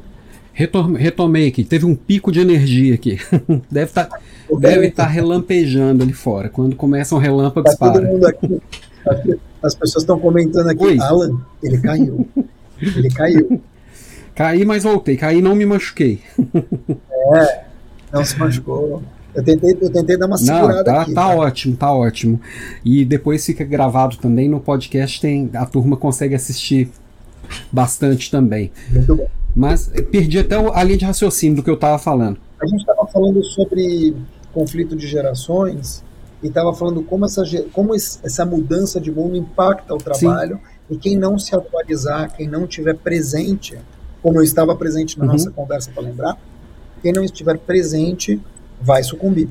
Speaker 1: Retomei aqui, teve um pico de energia aqui. (laughs) deve estar tá, deve estar tá relampejando ali fora. Quando começam relâmpagos, tá todo mundo aqui. (laughs)
Speaker 2: As pessoas estão comentando aqui, Oi. Alan, ele caiu. ele caiu.
Speaker 1: Caí, mas voltei. Caí não me machuquei.
Speaker 2: é, não se machucou. Eu tentei, eu tentei dar uma segurada
Speaker 1: não, tá,
Speaker 2: aqui.
Speaker 1: Tá, tá ótimo, tá ótimo. E depois fica gravado também no podcast, tem, a turma consegue assistir bastante também.
Speaker 2: Muito bom.
Speaker 1: Mas perdi até a linha de raciocínio do que eu estava falando.
Speaker 2: A gente estava falando sobre conflito de gerações e estava falando como essa, como essa mudança de mundo impacta o trabalho Sim. e quem não se atualizar, quem não estiver presente, como eu estava presente na uhum. nossa conversa para lembrar, quem não estiver presente vai sucumbir,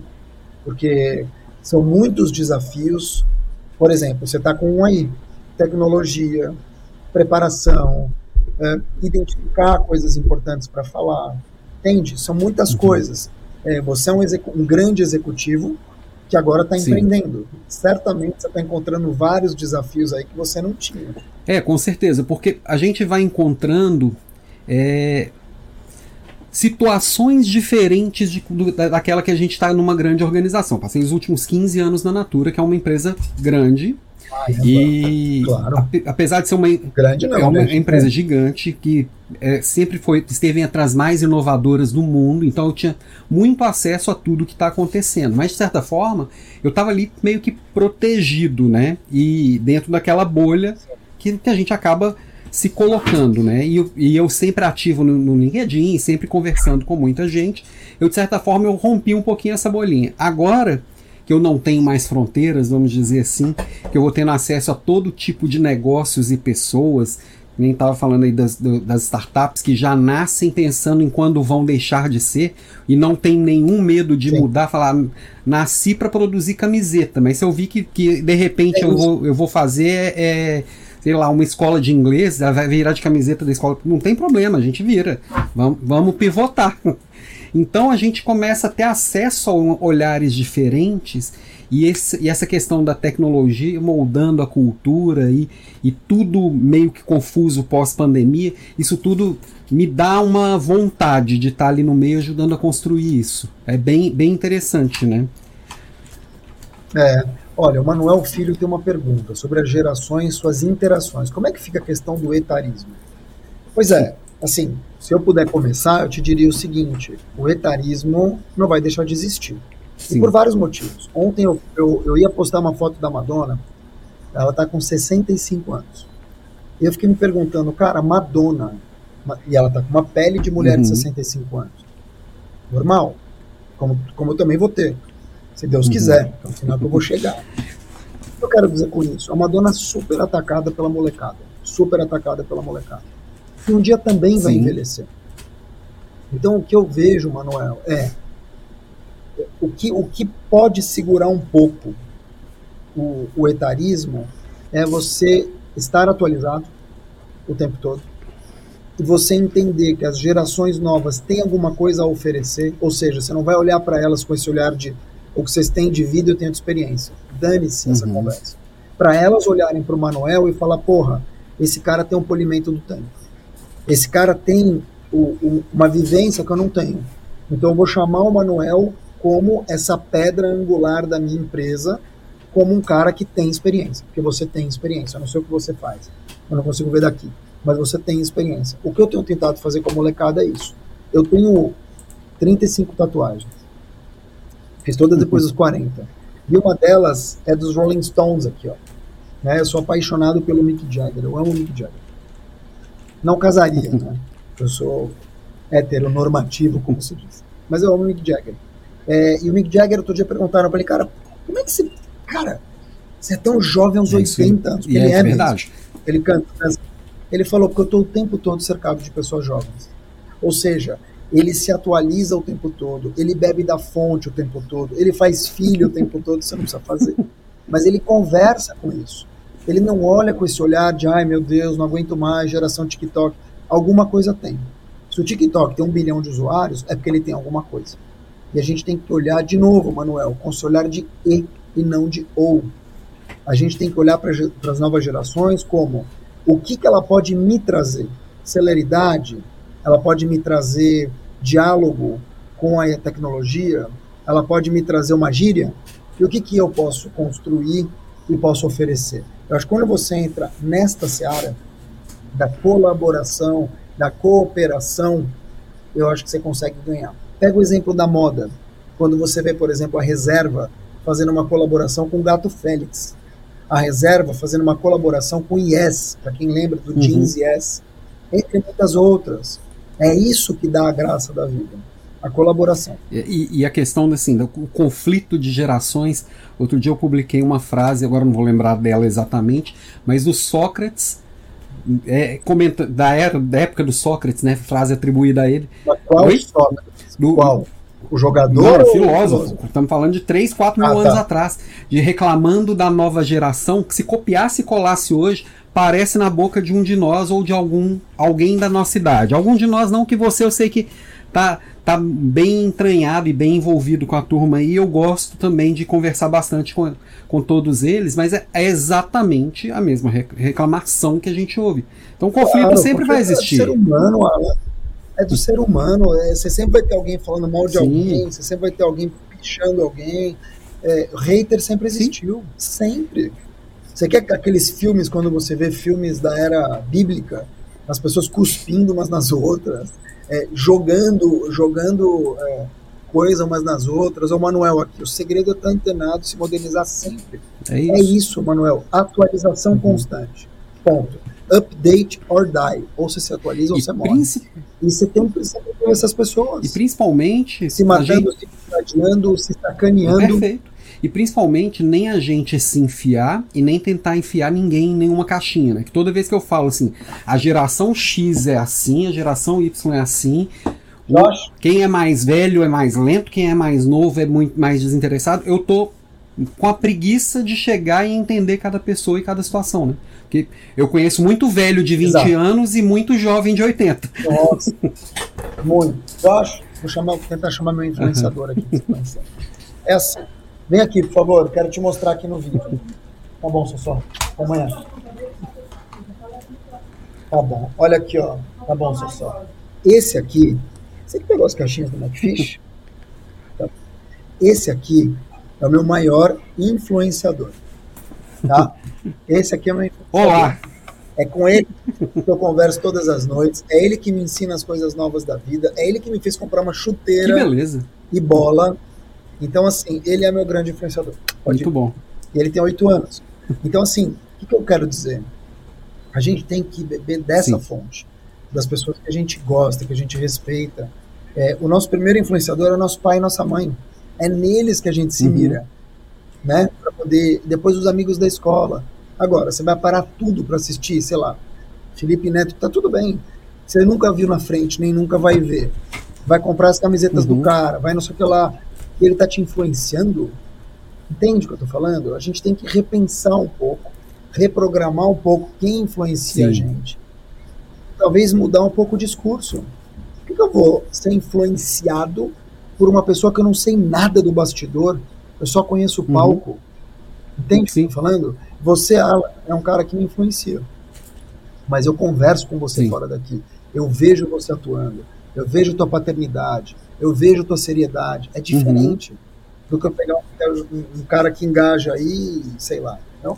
Speaker 2: porque são muitos desafios. Por exemplo, você está com um aí, tecnologia, preparação, é, identificar coisas importantes para falar, entende? São muitas uhum. coisas. É, você é um, um grande executivo que agora está empreendendo. Certamente você está encontrando vários desafios aí que você não tinha.
Speaker 1: É, com certeza, porque a gente vai encontrando é, situações diferentes de, do, daquela que a gente está numa grande organização. Passei os últimos 15 anos na Natura, que é uma empresa grande, e claro. apesar de ser uma, Grande não, é uma né? empresa é. gigante que é, sempre foi esteve entre as mais inovadoras do mundo, então eu tinha muito acesso a tudo que está acontecendo. Mas de certa forma, eu estava ali meio que protegido, né? E dentro daquela bolha que, que a gente acaba se colocando, né? E eu, e eu sempre ativo no, no LinkedIn, sempre conversando com muita gente. Eu, de certa forma, eu rompi um pouquinho essa bolinha. Agora que eu não tenho mais fronteiras, vamos dizer assim, que eu vou tendo acesso a todo tipo de negócios e pessoas. Nem estava falando aí das, das startups que já nascem pensando em quando vão deixar de ser e não tem nenhum medo de Sim. mudar, falar, nasci para produzir camiseta, mas se eu vi que, que de repente é eu, vou, eu vou fazer é, sei lá, uma escola de inglês, vai virar de camiseta da escola, não tem problema, a gente vira. Vamos, vamos pivotar. Então a gente começa a ter acesso a olhares diferentes e, esse, e essa questão da tecnologia moldando a cultura e, e tudo meio que confuso pós-pandemia, isso tudo me dá uma vontade de estar ali no meio ajudando a construir isso. É bem, bem interessante, né?
Speaker 2: É, olha, o Manuel Filho tem uma pergunta sobre as gerações suas interações. Como é que fica a questão do etarismo? Pois é, assim, se eu puder começar, eu te diria o seguinte: o etarismo não vai deixar de existir. Sim. E por vários motivos. Ontem eu, eu, eu ia postar uma foto da Madonna, ela está com 65 anos. E eu fiquei me perguntando, cara, Madonna, e ela está com uma pele de mulher uhum. de 65 anos. Normal. Como, como eu também vou ter. Se Deus uhum. quiser. Então, final que eu vou chegar. O que eu quero dizer com isso? A Madonna super atacada pela molecada. Super atacada pela molecada. Que um dia também Sim. vai envelhecer. Então, o que eu vejo, Manuel, é o que, o que pode segurar um pouco o, o etarismo é você estar atualizado o tempo todo e você entender que as gerações novas têm alguma coisa a oferecer, ou seja, você não vai olhar para elas com esse olhar de o que vocês têm de vida e eu tenho de experiência. Dane-se essa uhum. conversa. Para elas olharem para o Manuel e falar: porra, esse cara tem um polimento do tempo. Esse cara tem o, o, uma vivência que eu não tenho. Então eu vou chamar o Manuel como essa pedra angular da minha empresa, como um cara que tem experiência, porque você tem experiência. Eu não sei o que você faz, eu não consigo ver daqui, mas você tem experiência. O que eu tenho tentado fazer com a molecada é isso. Eu tenho 35 tatuagens, fiz todas depois dos 40, e uma delas é dos Rolling Stones aqui, ó. Né? Eu sou apaixonado pelo Mick Jagger, eu amo o Mick Jagger. Não casaria, né? Eu sou heteronormativo, como se diz. Mas eu amo o Mick Jagger. É, e o Mick Jagger, outro dia perguntaram pra ele, cara, como é que você. Cara, você é tão jovem, é 80 anos.
Speaker 1: E ele é, é verdade.
Speaker 2: Ele canta. Ele falou, porque eu estou o tempo todo cercado de pessoas jovens. Ou seja, ele se atualiza o tempo todo, ele bebe da fonte o tempo todo, ele faz filho o tempo todo, você não precisa fazer. Mas ele conversa com isso. Ele não olha com esse olhar de, ai meu Deus, não aguento mais, geração TikTok. Alguma coisa tem. Se o TikTok tem um bilhão de usuários, é porque ele tem alguma coisa. E a gente tem que olhar de novo, Manuel, com esse olhar de e e não de ou. A gente tem que olhar para as novas gerações como o que, que ela pode me trazer? Celeridade? Ela pode me trazer diálogo com a tecnologia? Ela pode me trazer uma gíria? E o que, que eu posso construir e posso oferecer? Eu acho que quando você entra nesta seara da colaboração, da cooperação, eu acho que você consegue ganhar. Pega o exemplo da moda. Quando você vê, por exemplo, a Reserva fazendo uma colaboração com o Gato Félix. A Reserva fazendo uma colaboração com o Yes, para quem lembra do uhum. Jeans Yes, entre muitas outras. É isso que dá a graça da vida a colaboração.
Speaker 1: E, e, a questão assim, do conflito de gerações. Outro dia eu publiquei uma frase, agora não vou lembrar dela exatamente, mas o Sócrates é, comenta da, era, da época do Sócrates, né? Frase atribuída a ele.
Speaker 2: Mas qual Oi? Sócrates? Do, Qual? O jogador?
Speaker 1: Não, o filósofo. Estamos falando de 3, 4 mil ah, anos tá. atrás. De reclamando da nova geração que se copiasse e colasse hoje, parece na boca de um de nós ou de algum alguém da nossa idade. Algum de nós não, que você eu sei que tá, tá bem entranhado e bem envolvido com a turma aí. Eu gosto também de conversar bastante com, com todos eles, mas é, é exatamente a mesma reclamação que a gente ouve. Então o conflito claro, sempre vai existir.
Speaker 2: É ser humano, Alan é do ser humano. É, você sempre vai ter alguém falando mal de Sim. alguém, você sempre vai ter alguém pichando alguém. É, hater sempre existiu, Sim. sempre. Você quer aqueles filmes, quando você vê filmes da era bíblica, as pessoas cuspindo umas nas outras, é, jogando, jogando é, coisa umas nas outras. Ô, Manuel, aqui, o segredo é estar antenado, se modernizar sempre. É isso, é isso Manuel. Atualização uhum. constante. Ponto update or die. Ou você se atualiza ou você morre. E você tem que sempre essas pessoas.
Speaker 1: E principalmente.
Speaker 2: Se matando, gente... se adiando, se sacaneando.
Speaker 1: Perfeito. E principalmente nem a gente se enfiar e nem tentar enfiar ninguém em nenhuma caixinha, né? Que toda vez que eu falo assim, a geração X é assim, a geração Y é assim.
Speaker 2: Josh.
Speaker 1: Quem é mais velho é mais lento, quem é mais novo é muito mais desinteressado. Eu tô com a preguiça de chegar e entender cada pessoa e cada situação, né? Porque eu conheço muito velho de 20 Exato. anos e muito jovem de 80.
Speaker 2: Nossa, muito. Josh, vou chamar, vou tentar chamar meu influenciador aqui. (laughs) É assim. Vem aqui, por favor, quero te mostrar aqui no vídeo. Tá bom, Sossó. Até amanhã. Tá bom. Olha aqui, ó. Tá bom, Sossó. Esse aqui, você que pegou as caixinhas do McFish? Tá. Esse aqui é o meu maior influenciador. Tá? Esse aqui é o meu
Speaker 1: influenciador. Olá!
Speaker 2: É com ele que eu converso todas as noites. É ele que me ensina as coisas novas da vida. É ele que me fez comprar uma chuteira e bola. Então, assim, ele é meu grande influenciador.
Speaker 1: Pode Muito ir. bom.
Speaker 2: E ele tem oito anos. Então, assim, o que, que, eu quero dizer? A gente tem que beber dessa Sim. fonte, das pessoas que a gente gosta, que a gente respeita. É, o nosso primeiro influenciador é nosso pai e nossa mãe. É neles que a gente se uhum. mira, né? Para poder. Depois os amigos da escola. Agora, você vai parar tudo para assistir, sei lá, Felipe Neto, tá tudo bem. Você nunca viu na frente, nem nunca vai ver. Vai comprar as camisetas uhum. do cara, vai não sei o que lá. E ele tá te influenciando. Entende o que eu tô falando? A gente tem que repensar um pouco, reprogramar um pouco quem influencia Sim. a gente. Talvez mudar um pouco o discurso. Por que, que eu vou ser influenciado por uma pessoa que eu não sei nada do bastidor? Eu só conheço o uhum. palco. Uhum. Entende o que eu tô falando? Você, é um cara que me influencia. Mas eu converso com você Sim. fora daqui. Eu vejo você atuando. Eu vejo tua paternidade. Eu vejo tua seriedade. É diferente uhum. do que eu pegar um, um, cara que engaja aí, sei lá. Não?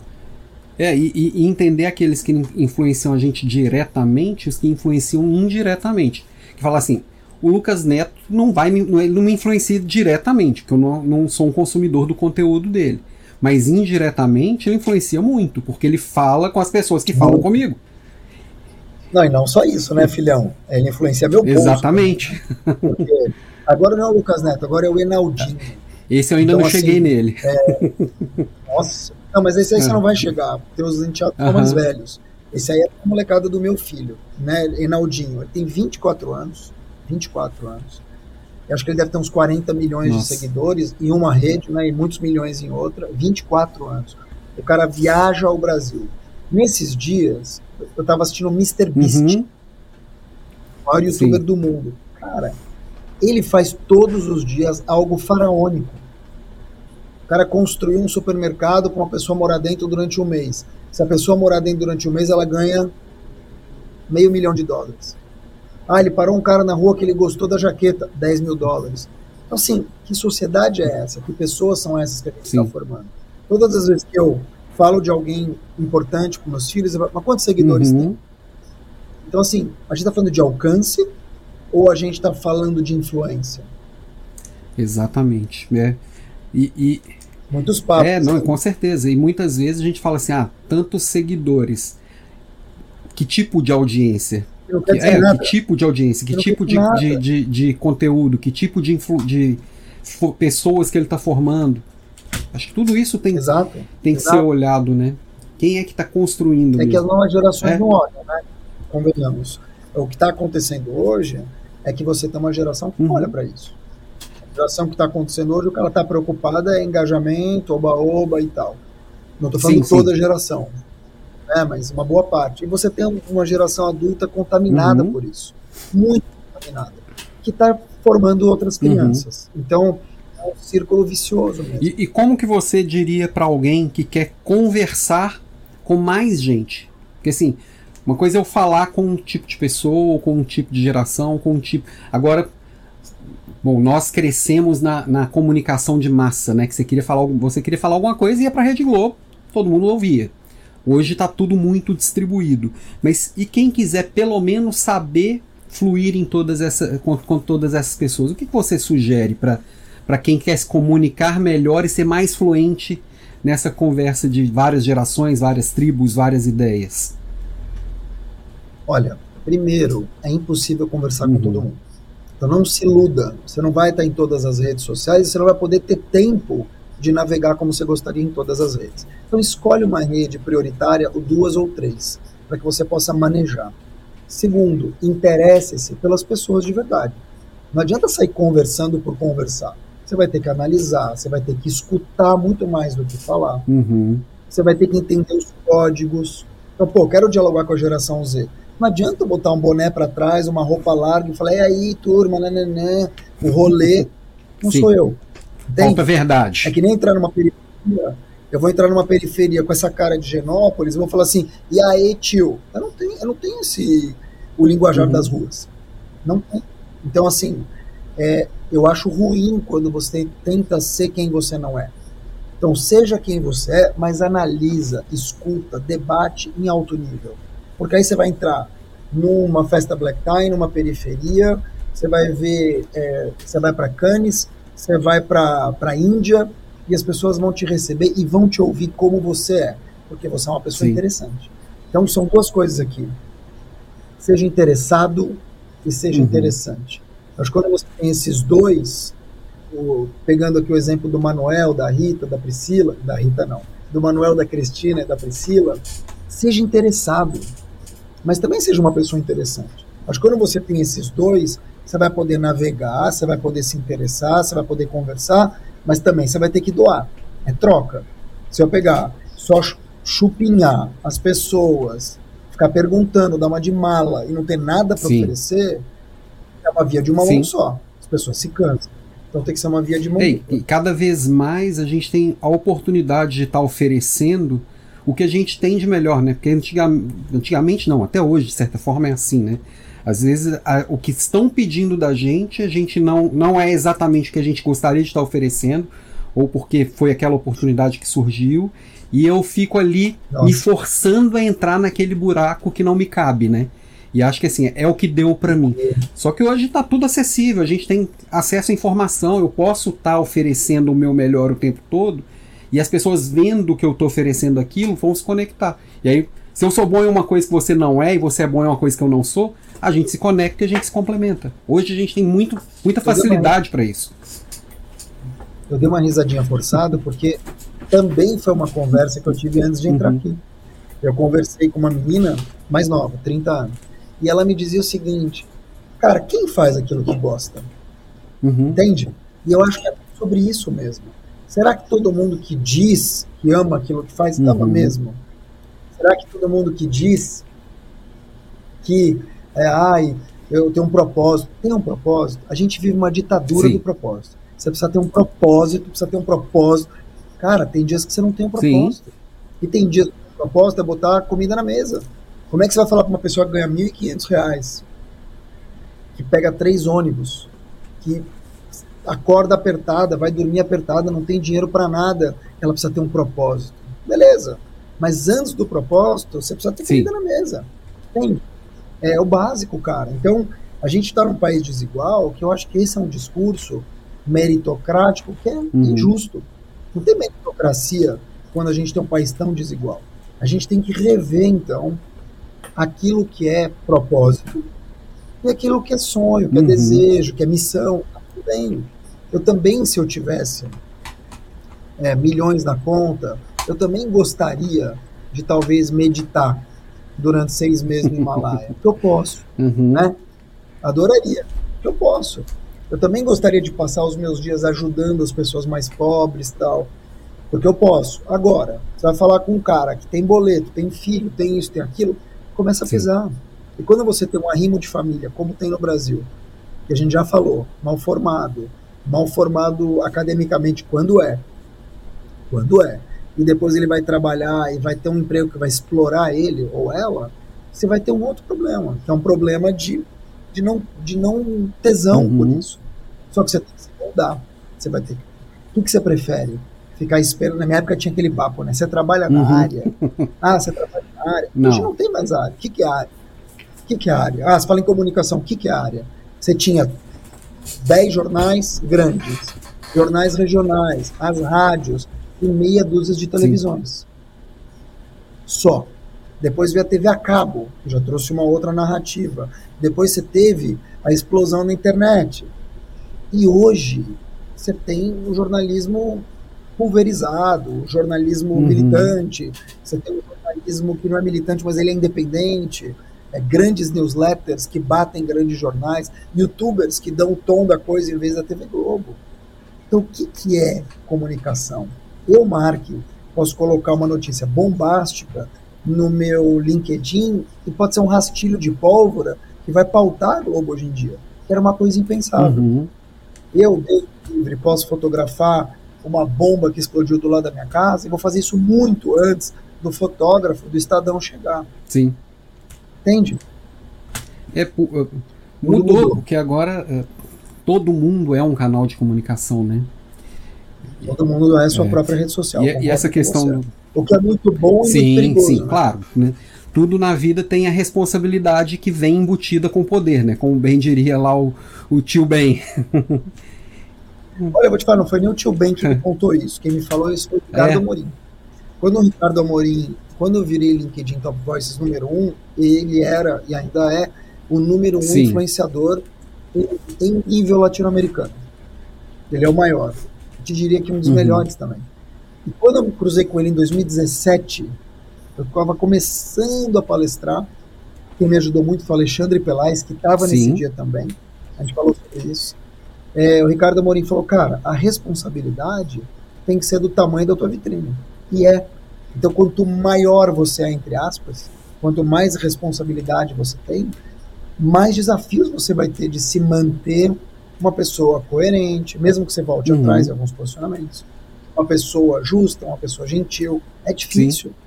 Speaker 1: É, e, e, entender aqueles que influenciam a gente diretamente, os que influenciam indiretamente. Que fala assim, o Lucas Neto não vai me, não, ele não me influencia diretamente, porque eu não, não sou um consumidor do conteúdo dele mas indiretamente ele influencia muito, porque ele fala com as pessoas que falam comigo.
Speaker 2: Não, e não só isso, né, filhão? Ele influencia meu
Speaker 1: bolso. Exatamente.
Speaker 2: Agora não é o Lucas Neto, agora é o Enaldinho.
Speaker 1: Esse eu ainda então, não assim, cheguei nele. É...
Speaker 2: Nossa. Não, mas esse aí você não vai chegar. Tem os enteados uhum. mais velhos. Esse aí é a molecada do meu filho, né? Enaldinho. Ele tem 24 anos. 24 anos. Eu acho que ele deve ter uns 40 milhões Nossa. de seguidores em uma rede, né, e muitos milhões em outra, 24 anos. O cara viaja ao Brasil. Nesses dias, eu estava assistindo o Mr. Beast, uhum. o maior youtuber Sim. do mundo. Cara, ele faz todos os dias algo faraônico. O cara construiu um supermercado para uma pessoa morar dentro durante um mês. Se a pessoa morar dentro durante um mês, ela ganha meio milhão de dólares. Ah, ele parou um cara na rua que ele gostou da jaqueta, 10 mil dólares. Então, assim, que sociedade é essa? Que pessoas são essas que a gente está formando? Todas as vezes que eu falo de alguém importante com meus filhos, mas quantos seguidores uhum. tem? Então, assim, a gente está falando de alcance ou a gente está falando de influência?
Speaker 1: Exatamente. É. E, e,
Speaker 2: Muitos papos.
Speaker 1: É, não, com certeza. E muitas vezes a gente fala assim, ah, tantos seguidores. Que tipo de audiência? Que, é, que tipo de audiência, que tipo de, de, de, de, conteúdo, que tipo de, de pessoas que ele está formando. Acho que tudo isso tem, Exato. tem Exato. que ser olhado, né? Quem é que está construindo?
Speaker 2: É
Speaker 1: mesmo?
Speaker 2: que as novas gerações é. não olham, né? Convenhamos. O que está acontecendo hoje é que você tem uma geração que uhum. olha para isso. A geração que está acontecendo hoje, o que ela está preocupada é engajamento, oba-oba e tal. Não estou falando sim, toda sim. a geração né, mas uma boa parte. E você tem uma geração adulta contaminada uhum. por isso, muito contaminada, que está formando outras uhum. crianças. Uhum. Então, é um círculo vicioso mesmo.
Speaker 1: E, e como que você diria para alguém que quer conversar com mais gente? Porque assim, uma coisa é eu falar com um tipo de pessoa, com um tipo de geração, com um tipo. Agora, bom, nós crescemos na, na comunicação de massa, né? Que você queria falar, você queria falar alguma coisa e ia para a Rede Globo, todo mundo ouvia. Hoje está tudo muito distribuído. Mas e quem quiser pelo menos saber fluir em todas essa, com, com todas essas pessoas? O que, que você sugere para quem quer se comunicar melhor e ser mais fluente nessa conversa de várias gerações, várias tribos, várias ideias?
Speaker 2: Olha, primeiro, é impossível conversar uhum. com todo mundo. Então não se iluda. Você não vai estar em todas as redes sociais, você não vai poder ter tempo de navegar como você gostaria em todas as redes. Então escolhe uma rede prioritária, ou duas ou três, para que você possa manejar. Segundo, interesse-se pelas pessoas de verdade. Não adianta sair conversando por conversar. Você vai ter que analisar, você vai ter que escutar muito mais do que falar.
Speaker 1: Uhum.
Speaker 2: Você vai ter que entender os códigos. Então, pô, quero dialogar com a geração Z. Não adianta botar um boné para trás, uma roupa larga e falar, e aí, turma, nananã, o rolê. Não Sim. sou eu.
Speaker 1: Falta verdade.
Speaker 2: É que nem entrar numa periferia. Eu vou entrar numa periferia com essa cara de Genópolis e vou falar assim, e aí, tio? Eu não tenho, eu não tenho esse, o linguajar uhum. das ruas. Não tem. Então, assim, é, eu acho ruim quando você tenta ser quem você não é. Então, seja quem você é, mas analisa, escuta, debate em alto nível. Porque aí você vai entrar numa festa black tie, numa periferia, você vai ver, é, você vai para Cannes, você vai para a Índia e as pessoas vão te receber e vão te ouvir como você é, porque você é uma pessoa Sim. interessante. Então são duas coisas aqui. Seja interessado e seja uhum. interessante. Mas quando você tem esses dois, o, pegando aqui o exemplo do Manuel, da Rita, da Priscila, da Rita não, do Manuel, da Cristina e da Priscila, seja interessado, mas também seja uma pessoa interessante. Mas quando você tem esses dois, você vai poder navegar, você vai poder se interessar, você vai poder conversar, mas também você vai ter que doar. É troca. Se eu pegar só chupinhar as pessoas, ficar perguntando, dar uma de mala e não ter nada para oferecer, é uma via de uma Sim. mão só. As pessoas se cansam. Então tem que ser uma via de mão.
Speaker 1: Ei, e cada vez mais a gente tem a oportunidade de estar tá oferecendo o que a gente tem de melhor, né? Porque antigamente, antigamente não, até hoje, de certa forma, é assim, né? Às vezes a, o que estão pedindo da gente, a gente não, não é exatamente o que a gente gostaria de estar oferecendo, ou porque foi aquela oportunidade que surgiu, e eu fico ali Nossa. me forçando a entrar naquele buraco que não me cabe, né? E acho que assim, é o que deu para mim. Só que hoje está tudo acessível, a gente tem acesso à informação, eu posso estar tá oferecendo o meu melhor o tempo todo, e as pessoas vendo que eu estou oferecendo aquilo vão se conectar. E aí, se eu sou bom em uma coisa que você não é, e você é bom em uma coisa que eu não sou, a gente se conecta e a gente se complementa. Hoje a gente tem muito, muita facilidade para isso.
Speaker 2: Eu dei uma risadinha forçada porque também foi uma conversa que eu tive antes de entrar uhum. aqui. Eu conversei com uma menina mais nova, 30 anos, e ela me dizia o seguinte: Cara, quem faz aquilo que gosta? Uhum. Entende? E eu acho que é sobre isso mesmo. Será que todo mundo que diz que ama aquilo que faz, uhum. ama mesmo? Será que todo mundo que diz que é, ai, eu tenho um propósito. Tem um propósito. A gente vive uma ditadura Sim. do propósito. Você precisa ter um propósito, precisa ter um propósito. Cara, tem dias que você não tem um propósito. Sim. E tem dias que o propósito é botar comida na mesa. Como é que você vai falar para uma pessoa que ganha R$ 1.500, que pega três ônibus, que acorda apertada, vai dormir apertada, não tem dinheiro para nada, ela precisa ter um propósito. Beleza. Mas antes do propósito, você precisa ter comida na mesa. Tem é o básico, cara. Então, a gente está num país desigual, que eu acho que esse é um discurso meritocrático que é uhum. injusto. Não tem meritocracia quando a gente tem um país tão desigual. A gente tem que rever, então, aquilo que é propósito e aquilo que é sonho, que é uhum. é desejo, que é missão. Tudo bem. Eu também, se eu tivesse é, milhões na conta, eu também gostaria de talvez meditar durante seis meses no Himalaia? (laughs) eu posso, uhum. né? Adoraria, eu posso. Eu também gostaria de passar os meus dias ajudando as pessoas mais pobres tal, porque eu posso. Agora, você vai falar com um cara que tem boleto, tem filho, tem isso, tem aquilo, começa a pisar. E quando você tem um arrimo de família, como tem no Brasil, que a gente já falou, mal formado, mal formado academicamente, quando é, quando é, e depois ele vai trabalhar e vai ter um emprego que vai explorar ele ou ela, você vai ter um outro problema, que é um problema de, de, não, de não tesão uhum. por isso. Só que você tem que se moldar. Você vai ter. O que, que você prefere? Ficar esperando. Na minha época tinha aquele papo, né? Você trabalha na uhum. área. (laughs) Ah, você trabalha na área. Não. Hoje não tem mais área. O que, que é área? O que, que é área? Ah, você fala em comunicação. O que, que é área? Você tinha 10 jornais grandes, jornais regionais, as rádios, e meia dúzia de televisões. Sim. Só. Depois veio a TV a cabo, que já trouxe uma outra narrativa. Depois você teve a explosão da internet. E hoje você tem o jornalismo pulverizado, o jornalismo uhum. militante, você tem um jornalismo que não é militante, mas ele é independente, é, grandes newsletters que batem grandes jornais, youtubers que dão o tom da coisa em vez da TV Globo. Então, o que, que é comunicação? eu, Mark, posso colocar uma notícia bombástica no meu LinkedIn e pode ser um rastilho de pólvora que vai pautar a Globo hoje em dia, que era uma coisa impensável. Uhum. Eu, Deus livre, posso fotografar uma bomba que explodiu do lado da minha casa e vou fazer isso muito antes do fotógrafo do Estadão chegar.
Speaker 1: Sim.
Speaker 2: Entende?
Speaker 1: É, mudou, mudou, porque agora é, todo mundo é um canal de comunicação, né?
Speaker 2: Todo mundo é sua é. própria rede social.
Speaker 1: E, e essa questão.
Speaker 2: O que é muito bom e
Speaker 1: sim,
Speaker 2: muito perigoso.
Speaker 1: Sim,
Speaker 2: né?
Speaker 1: claro. Né? tudo na vida tem a responsabilidade que vem embutida com o poder, né? Como bem diria lá o, o tio Ben.
Speaker 2: Olha, eu vou te falar, não foi nem o tio Ben que me (laughs) contou isso. Quem me falou isso foi o Ricardo é. Amorim. Quando o Ricardo Amorim, quando eu virei LinkedIn Top Voices número um, ele era e ainda é o número um Sim. influenciador em, em nível latino-americano. Ele é o maior. Eu te diria que um dos uhum. melhores também. E quando eu cruzei com ele em 2017, eu estava começando a palestrar. Quem me ajudou muito foi o Alexandre Pelais, que estava nesse dia também. A gente falou sobre isso. É, o Ricardo Amorim falou, cara, a responsabilidade tem que ser do tamanho da tua vitrine. E é. Então, quanto maior você é, entre aspas, quanto mais responsabilidade você tem, mais desafios você vai ter de se manter uma pessoa coerente, mesmo que você volte uhum. atrás em alguns posicionamentos. Uma pessoa justa, uma pessoa gentil. É difícil.
Speaker 1: Sim.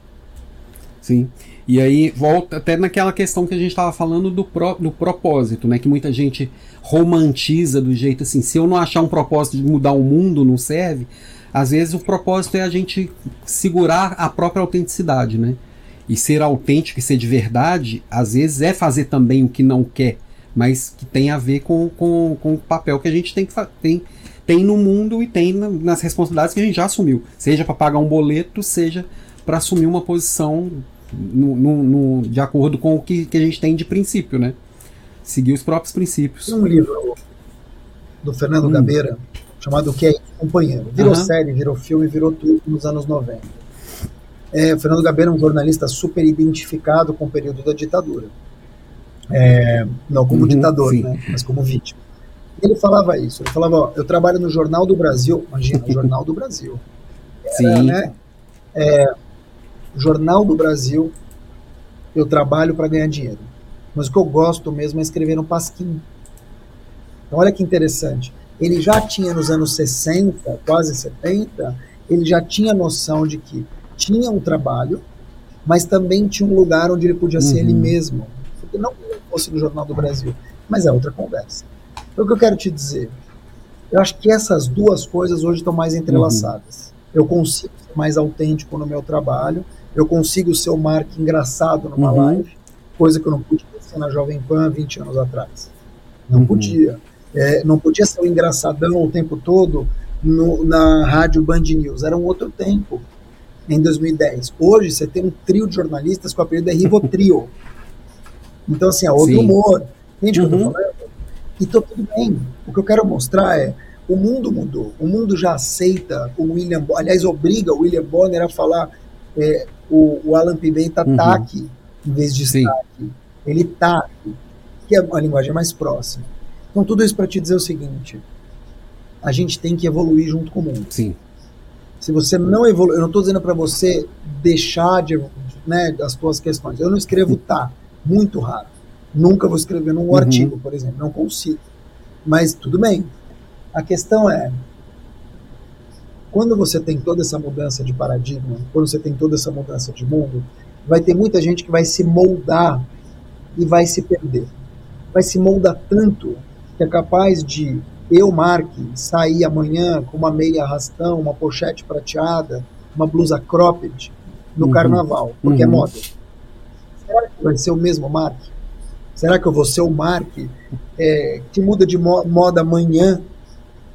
Speaker 1: Sim. E aí volta até naquela questão que a gente estava falando do, pro, do propósito, né? Que muita gente romantiza do jeito assim, se eu não achar um propósito de mudar o mundo, não serve. Às vezes o propósito é a gente segurar a própria autenticidade, né? E ser autêntico e ser de verdade, às vezes é fazer também o que não quer, mas que tem a ver com, com, com o papel que a gente tem que tem, tem no mundo e tem nas responsabilidades que a gente já assumiu. Seja para pagar um boleto, seja para assumir uma posição no, no, no, de acordo com o que, que a gente tem de princípio, né? Seguir os próprios princípios.
Speaker 2: Tem um livro do Fernando hum. Gabeira chamado Que é Companheiro. Virou uhum. série, virou filme, virou tudo nos anos 90. É, o Fernando Gabeira é um jornalista super identificado com o período da ditadura. É, não como uhum, ditador, né, mas como vítima. Ele falava isso, ele falava, ó, eu trabalho no Jornal do Brasil, imagina, o Jornal do Brasil.
Speaker 1: Era, Sim. Né,
Speaker 2: é, Jornal do Brasil, eu trabalho para ganhar dinheiro. Mas o que eu gosto mesmo é escrever no Pasquim. Então, olha que interessante. Ele já tinha nos anos 60, quase 70, ele já tinha noção de que tinha um trabalho, mas também tinha um lugar onde ele podia ser ele uhum. mesmo. Porque não fosse no Jornal do Brasil, mas é outra conversa. Então, o que eu quero te dizer? Eu acho que essas duas coisas hoje estão mais entrelaçadas. Uhum. Eu consigo ser mais autêntico no meu trabalho, eu consigo ser o Mark engraçado numa uhum. live, coisa que eu não podia ser na Jovem Pan 20 anos atrás. Não uhum. podia. É, não podia ser o engraçadão o tempo todo no, na rádio Band News. Era um outro tempo, em 2010. Hoje você tem um trio de jornalistas com o apelido é Rivotrio. Então, assim, é outro Sim. humor. Entende o uhum. que eu tô uhum. falando? Então, tudo bem. O que eu quero mostrar é o mundo mudou. O mundo já aceita o William Bonner, aliás, obriga o William Bonner a falar é, o, o Alan Pimenta uhum. tá aqui, em vez de Sim. aqui. Ele tá aqui, que é uma linguagem mais próxima. Então, tudo isso para te dizer o seguinte: a gente tem que evoluir junto com o mundo.
Speaker 1: Sim.
Speaker 2: Se você não evolui, eu não estou dizendo para você deixar de, né, as suas questões. Eu não escrevo tá, muito raro. Nunca vou escrever num uhum. artigo, por exemplo, não consigo. Mas tudo bem. A questão é, quando você tem toda essa mudança de paradigma, quando você tem toda essa mudança de mundo, vai ter muita gente que vai se moldar e vai se perder. Vai se moldar tanto que é capaz de eu, Mark, sair amanhã com uma meia arrastão, uma pochete prateada, uma blusa cropped no uhum. carnaval, porque é uhum. é moda. Será que vai ser o mesmo Mark? Será que eu vou ser o Mark é, que muda de moda amanhã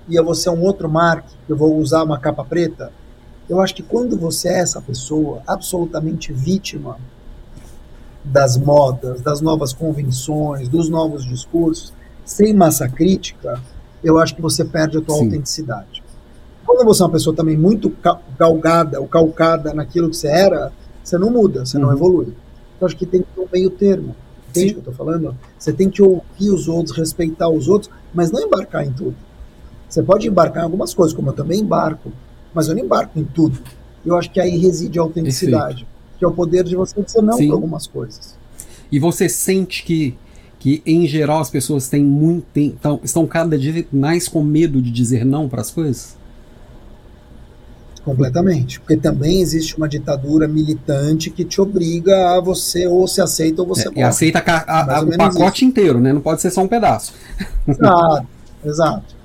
Speaker 2: e eu vou ser um outro Mark, eu vou usar uma capa preta. Eu acho que quando você é essa pessoa absolutamente vítima das modas, das novas convenções, dos novos discursos, sem massa crítica, eu acho que você perde a tua Sim. autenticidade. Quando você é uma pessoa também muito galgada ou calcada naquilo que você era, você não muda, você uhum. não evolui. Eu acho que tem que ter um meio termo. Entende o que eu estou falando? Você tem que ouvir os outros, respeitar os outros, mas não embarcar em tudo. Você pode embarcar em algumas coisas, como eu também embarco, mas eu não embarco em tudo. Eu acho que aí reside a autenticidade, Perfeito. que é o poder de você dizer não para algumas coisas.
Speaker 1: E você sente que, que em geral, as pessoas têm muito, têm, tão, estão cada dia mais com medo de dizer não para as coisas?
Speaker 2: Completamente. Porque também existe uma ditadura militante que te obriga a você ou se aceita ou você é,
Speaker 1: morre. E aceita a, a, o pacote isso. inteiro, né? Não pode ser só um pedaço.
Speaker 2: Exato, exato.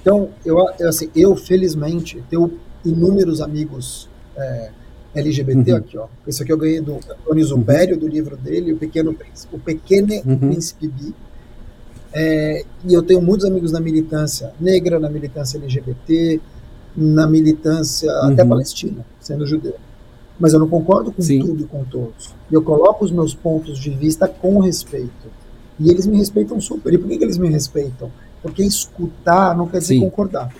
Speaker 2: Então, eu, eu, assim, eu felizmente tenho inúmeros amigos é, LGBT, uhum. aqui, ó. Isso aqui eu ganhei do Antônio Zubério, uhum. do livro dele, O Pequeno Príncipe, O Pequeno uhum. Príncipe Bi. É, e eu tenho muitos amigos na militância negra, na militância LGBT, na militância até uhum. palestina, sendo judeu. Mas eu não concordo com Sim. tudo e com todos. Eu coloco os meus pontos de vista com respeito. E eles me respeitam super. E por que, que eles me respeitam? Porque escutar não quer dizer Sim. concordar.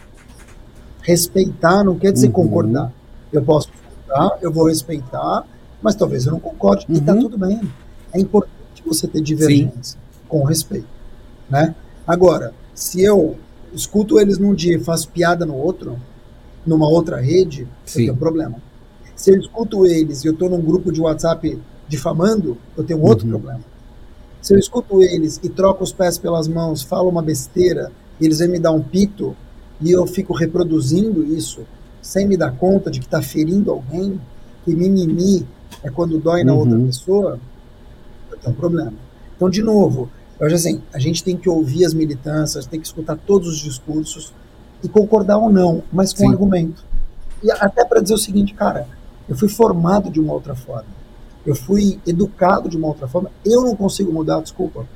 Speaker 2: Respeitar não quer dizer uhum. concordar. Eu posso escutar, eu vou respeitar, mas talvez eu não concorde. Uhum. E tá uhum. tudo bem. É importante você ter divergência Sim. com respeito. Né? Agora, se eu escuto eles num dia e faço piada no outro, numa outra rede, eu tenho um problema. Se eu escuto eles e eu estou num grupo de WhatsApp difamando, eu tenho outro uhum. problema. Se eu escuto eles e troco os pés pelas mãos, falo uma besteira, eles vêm me dar um pito, e eu fico reproduzindo isso, sem me dar conta de que está ferindo alguém, que mimimi é quando dói na uhum. outra pessoa, eu tenho um problema. Então, de novo, eu acho assim, a gente tem que ouvir as militâncias, tem que escutar todos os discursos e concordar ou não, mas com Sim. argumento. E até para dizer o seguinte, cara, eu fui formado de uma outra forma. Eu fui educado de uma outra forma. Eu não consigo mudar, desculpa.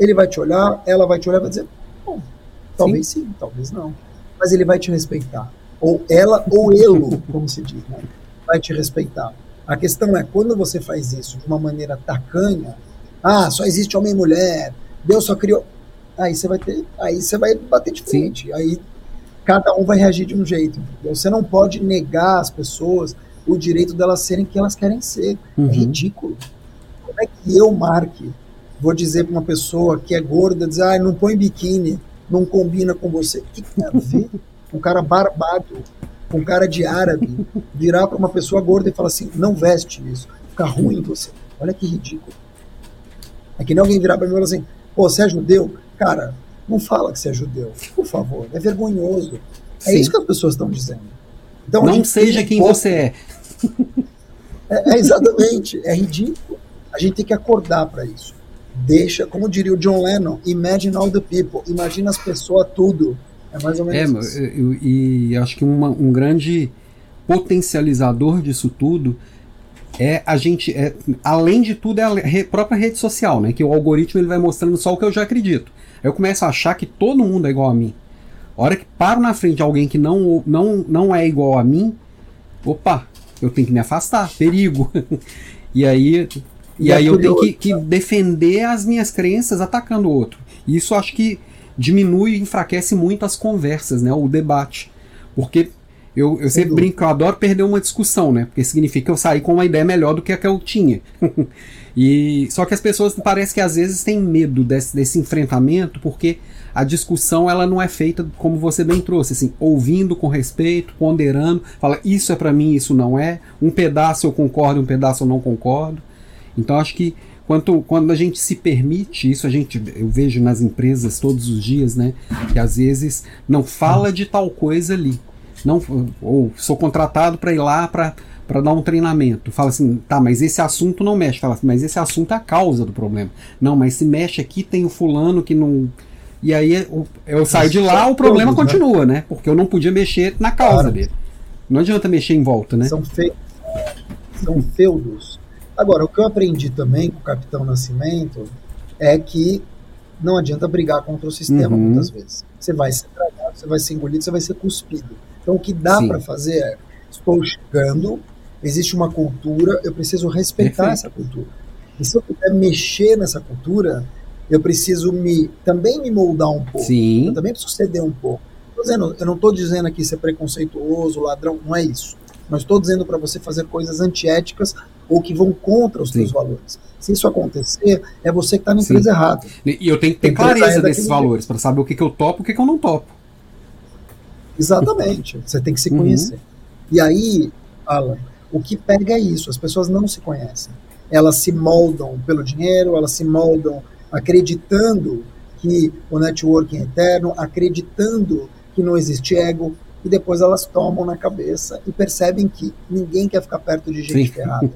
Speaker 2: Ele vai te olhar, ela vai te olhar e vai dizer, bom, talvez sim. sim, talvez não. Mas ele vai te respeitar. Ou ela ou ele, como se diz, né? vai te respeitar. A questão é, quando você faz isso de uma maneira tacanha, ah, só existe homem e mulher, Deus só criou. Aí você vai ter, aí você vai bater de frente. Sim. Aí cada um vai reagir de um jeito. Entendeu? Você não pode negar às pessoas o direito delas serem quem elas querem ser. É uhum. É ridículo. Como é que eu, Mark, vou dizer para uma pessoa que é gorda, dizer, ah, não põe biquíni, não combina com você. O que tem a ver? Um cara barbado, um cara de árabe, virar para uma pessoa gorda e falar assim, não veste isso, fica ruim você. Olha que ridículo. É que nem alguém virar para mim e falar assim, pô, você é judeu? Cara, não fala que você é judeu, por favor, é vergonhoso. É Sim. isso que as pessoas estão dizendo.
Speaker 1: Então, não seja quem você é. (laughs)
Speaker 2: é. É exatamente, é ridículo. A gente tem que acordar para isso. Deixa, como diria o John Lennon, imagine all the people, imagina as pessoas tudo. É mais ou menos é, isso.
Speaker 1: Eu, e acho que uma, um grande potencializador disso tudo é a gente, é, além de tudo, é a re, própria rede social, né? Que o algoritmo ele vai mostrando só o que eu já acredito. Aí eu começo a achar que todo mundo é igual a mim. A hora que paro na frente de alguém que não, não, não é igual a mim, opa, eu tenho que me afastar, perigo. (laughs) e aí, e, e aí eu tenho que, que, defender as minhas crenças atacando o outro. E isso acho que diminui e enfraquece muito as conversas, né? O debate. Porque eu, eu sempre brinco, eu adoro perder uma discussão, né? Porque significa que eu saí com uma ideia melhor do que a que eu tinha. (laughs) e Só que as pessoas parece que às vezes têm medo desse, desse enfrentamento, porque a discussão ela não é feita como você bem trouxe, assim, ouvindo com respeito, ponderando, fala isso é para mim, isso não é, um pedaço eu concordo, um pedaço eu não concordo. Então acho que quando, quando a gente se permite isso, a gente eu vejo nas empresas todos os dias, né, que às vezes não fala de tal coisa ali, não ou sou contratado para ir lá para para dar um treinamento. Fala assim, tá, mas esse assunto não mexe. Fala assim, mas esse assunto é a causa do problema. Não, mas se mexe aqui, tem o fulano que não e aí eu, eu saio de lá, o problema todos, né? continua, né? né? Porque eu não podia mexer na causa claro. dele. Não adianta mexer em volta, né?
Speaker 2: São, fe... São feudos. Agora, o que eu aprendi também com o Capitão Nascimento é que não adianta brigar contra o sistema uhum. muitas vezes. Você vai ser tragado, você vai ser engolido, você vai ser cuspido. Então, o que dá para fazer é: estou chegando, existe uma cultura, eu preciso respeitar Perfeito. essa cultura. E se eu puder mexer nessa cultura, eu preciso me também me moldar um pouco.
Speaker 1: Sim.
Speaker 2: Eu também preciso ceder um pouco. Dizendo, eu não estou dizendo aqui ser preconceituoso, ladrão, não é isso. Mas estou dizendo para você fazer coisas antiéticas ou que vão contra os Sim. seus valores. Se isso acontecer, é você que está na empresa errada.
Speaker 1: E eu tenho que ter clareza desses valores para saber o que, que eu topo e o que, que eu não topo.
Speaker 2: Exatamente. você tem que se uhum. conhecer. Uhum. E aí, Alan, o que pega é isso: as pessoas não se conhecem. Elas se moldam pelo dinheiro, elas se moldam acreditando que o networking é eterno, acreditando que não existe ego, e depois elas tomam na cabeça e percebem que ninguém quer ficar perto de gente Sim. ferrada.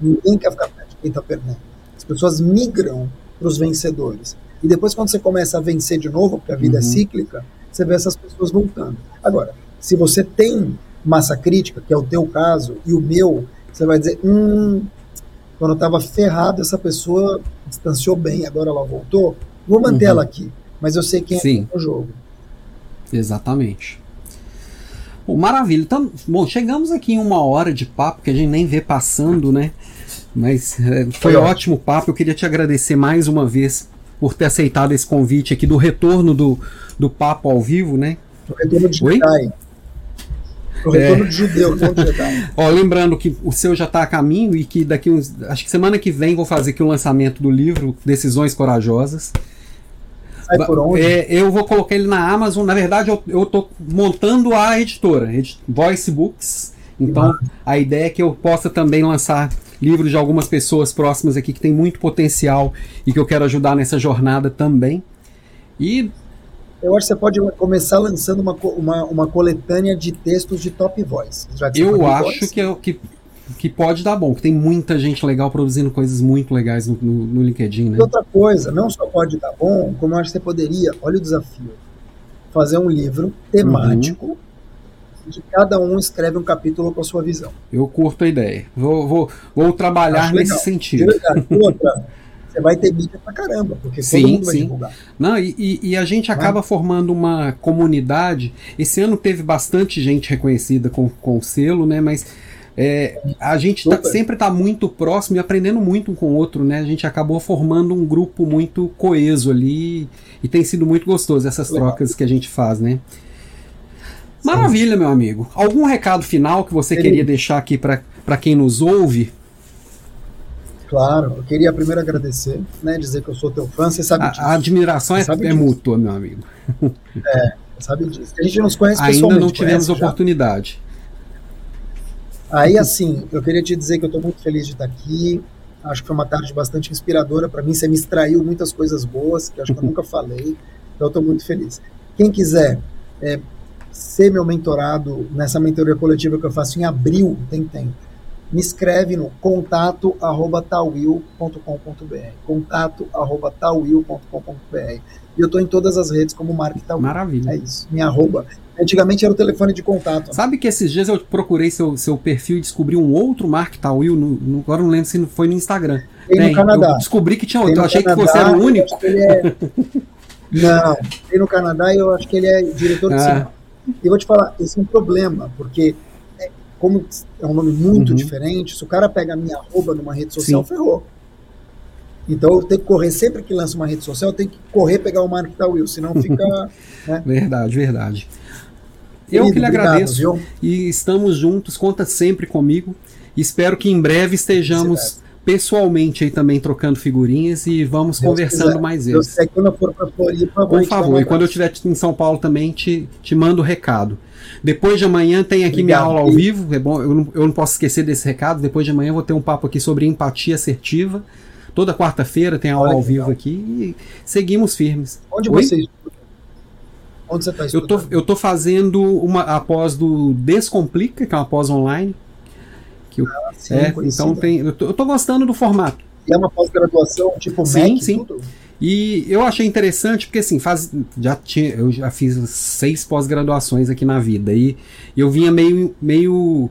Speaker 2: ninguém quer ficar perto de quem está perdendo. As pessoas migram para os vencedores. E depois, quando você começa a vencer de novo, porque a vida é uhum. é cíclica, você vê essas pessoas voltando. Agora, se você tem massa crítica, que é o teu caso, e o meu, você vai dizer, hum, quando eu estava ferrado, essa pessoa distanciou bem, agora ela voltou, vou manter uhum. ela aqui. Mas eu sei quem
Speaker 1: Sim.
Speaker 2: é o jogo.
Speaker 1: Exatamente. Bom, maravilha. Então, bom, chegamos aqui em uma hora de papo que a gente nem vê passando, né? Mas é, foi, foi ótimo papo. Eu queria te agradecer mais uma vez por ter aceitado esse convite aqui do retorno do, do papo ao vivo, né?
Speaker 2: O retorno de Oi? Jedi. O retorno é. de judeu, (laughs) Jedi.
Speaker 1: Ó, lembrando que o seu já está a caminho e que daqui uns. Acho que semana que vem vou fazer aqui o lançamento do livro Decisões Corajosas.
Speaker 2: Sai por onde?
Speaker 1: É, eu vou colocar ele na Amazon. Na verdade, eu, eu tô montando a editora, Voice Books. Então, uhum. a ideia é que eu possa também lançar livros de algumas pessoas próximas aqui que tem muito potencial e que eu quero ajudar nessa jornada também. E
Speaker 2: eu acho que você pode começar lançando uma, uma, uma coletânea de textos de top voice.
Speaker 1: eu acho que, é, que que pode dar bom, que tem muita gente legal produzindo coisas muito legais no, no, no LinkedIn, né?
Speaker 2: E outra coisa, não só pode dar bom, como eu acho que você poderia, olha o desafio, fazer um livro temático uhum. de cada um escreve um capítulo com a sua visão.
Speaker 1: Eu curto a ideia. Vou, vou, vou trabalhar acho nesse legal. sentido.
Speaker 2: Outra, você vai ter mídia pra caramba, porque sim, todo mundo vai sim. divulgar.
Speaker 1: Não, e, e, e a gente acaba formando uma comunidade. Esse ano teve bastante gente reconhecida com, com o selo, né? Mas é, a gente tá, sempre está muito próximo e aprendendo muito um com o outro, né? A gente acabou formando um grupo muito coeso ali e tem sido muito gostoso essas trocas que a gente faz, né? Maravilha, meu amigo. Algum recado final que você queria deixar aqui para quem nos ouve?
Speaker 2: Claro, eu queria primeiro agradecer, né? Dizer que eu sou teu fã, você sabe disso.
Speaker 1: A, admiração é, é mútua, meu amigo.
Speaker 2: É, sabe disso. A gente não se conhece
Speaker 1: Ainda pessoalmente. Ainda não tivemos oportunidade. Já?
Speaker 2: Aí, assim, eu queria te dizer que eu estou muito feliz de estar aqui. Acho que foi uma tarde bastante inspiradora para mim. Você me extraiu muitas coisas boas que acho que eu nunca falei. Então, eu estou muito feliz. Quem quiser é, ser meu mentorado nessa mentoria coletiva que eu faço em abril, tem tempo. Me escreve no contato arroba tawil.com.br contato arroba tawil.com.br e eu estou em todas as redes como Mark Tawil.
Speaker 1: Maravilha.
Speaker 2: É isso. Minha arroba Antigamente era o telefone de contato.
Speaker 1: Sabe que esses dias eu procurei seu, seu perfil e descobri um outro Mark Tawil, no, no, agora não lembro se foi no Instagram.
Speaker 2: Tem, tem no Canadá.
Speaker 1: Eu descobri que tinha outro, eu achei Canadá, que você era o único.
Speaker 2: É... não, tem no Canadá e eu acho que ele é diretor de ah. cinema. E vou te falar, esse é um problema, porque é, como é um nome muito uhum. diferente, se o cara pega a minha arroba numa rede social, Sim. ferrou. Então eu tenho que correr, sempre que lança uma rede social, eu tenho que correr pegar o Mark Tawil, senão fica. (laughs) né?
Speaker 1: Verdade, verdade. Eu que lhe agradeço viu? e estamos juntos, conta sempre comigo. Espero que em breve estejamos pessoalmente aí também trocando figurinhas e vamos Deus conversando quiser. mais vezes.
Speaker 2: Eu quando eu for para Floripa,
Speaker 1: Por favor, e quando eu estiver em São Paulo também te, te mando o recado. Depois de amanhã tem aqui Obrigado. minha aula ao vivo, é bom, eu não, eu não posso esquecer desse recado. Depois de amanhã eu vou ter um papo aqui sobre empatia assertiva. Toda quarta-feira tem aula Olha, ao vivo aqui e seguimos firmes.
Speaker 2: Onde Oi? você estuda? Onde você está
Speaker 1: estudando? Eu tô, eu tô fazendo uma a pós do Descomplica, que é uma pós online. Que eu, ah, sim, é, então tem, eu tô, eu tô, gostando do formato.
Speaker 2: E é uma pós-graduação tipo
Speaker 1: sim, sim. Tudo? E eu achei interessante porque assim, faz, já tinha, eu já fiz seis pós-graduações aqui na vida e eu vinha meio, meio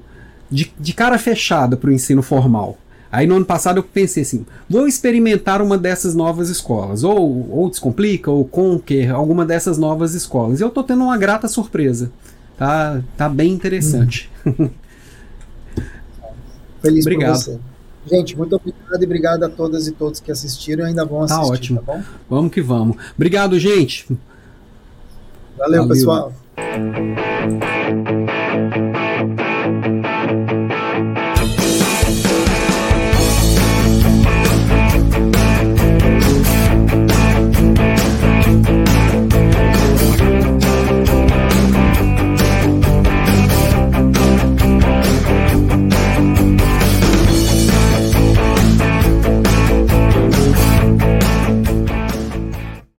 Speaker 1: de, de cara fechada para o ensino formal. Aí no ano passado eu pensei assim, vou experimentar uma dessas novas escolas, ou, ou Descomplica, ou Conquer, alguma dessas novas escolas. E eu tô tendo uma grata surpresa. Tá, tá bem interessante. Hum. (laughs)
Speaker 2: Feliz obrigado. por você. Gente, muito obrigado e obrigado a todas e todos que assistiram e ainda vão tá assistir, tá ótimo. tá bom?
Speaker 1: Vamos que vamos. Obrigado, gente.
Speaker 2: Valeu. Valeu. pessoal.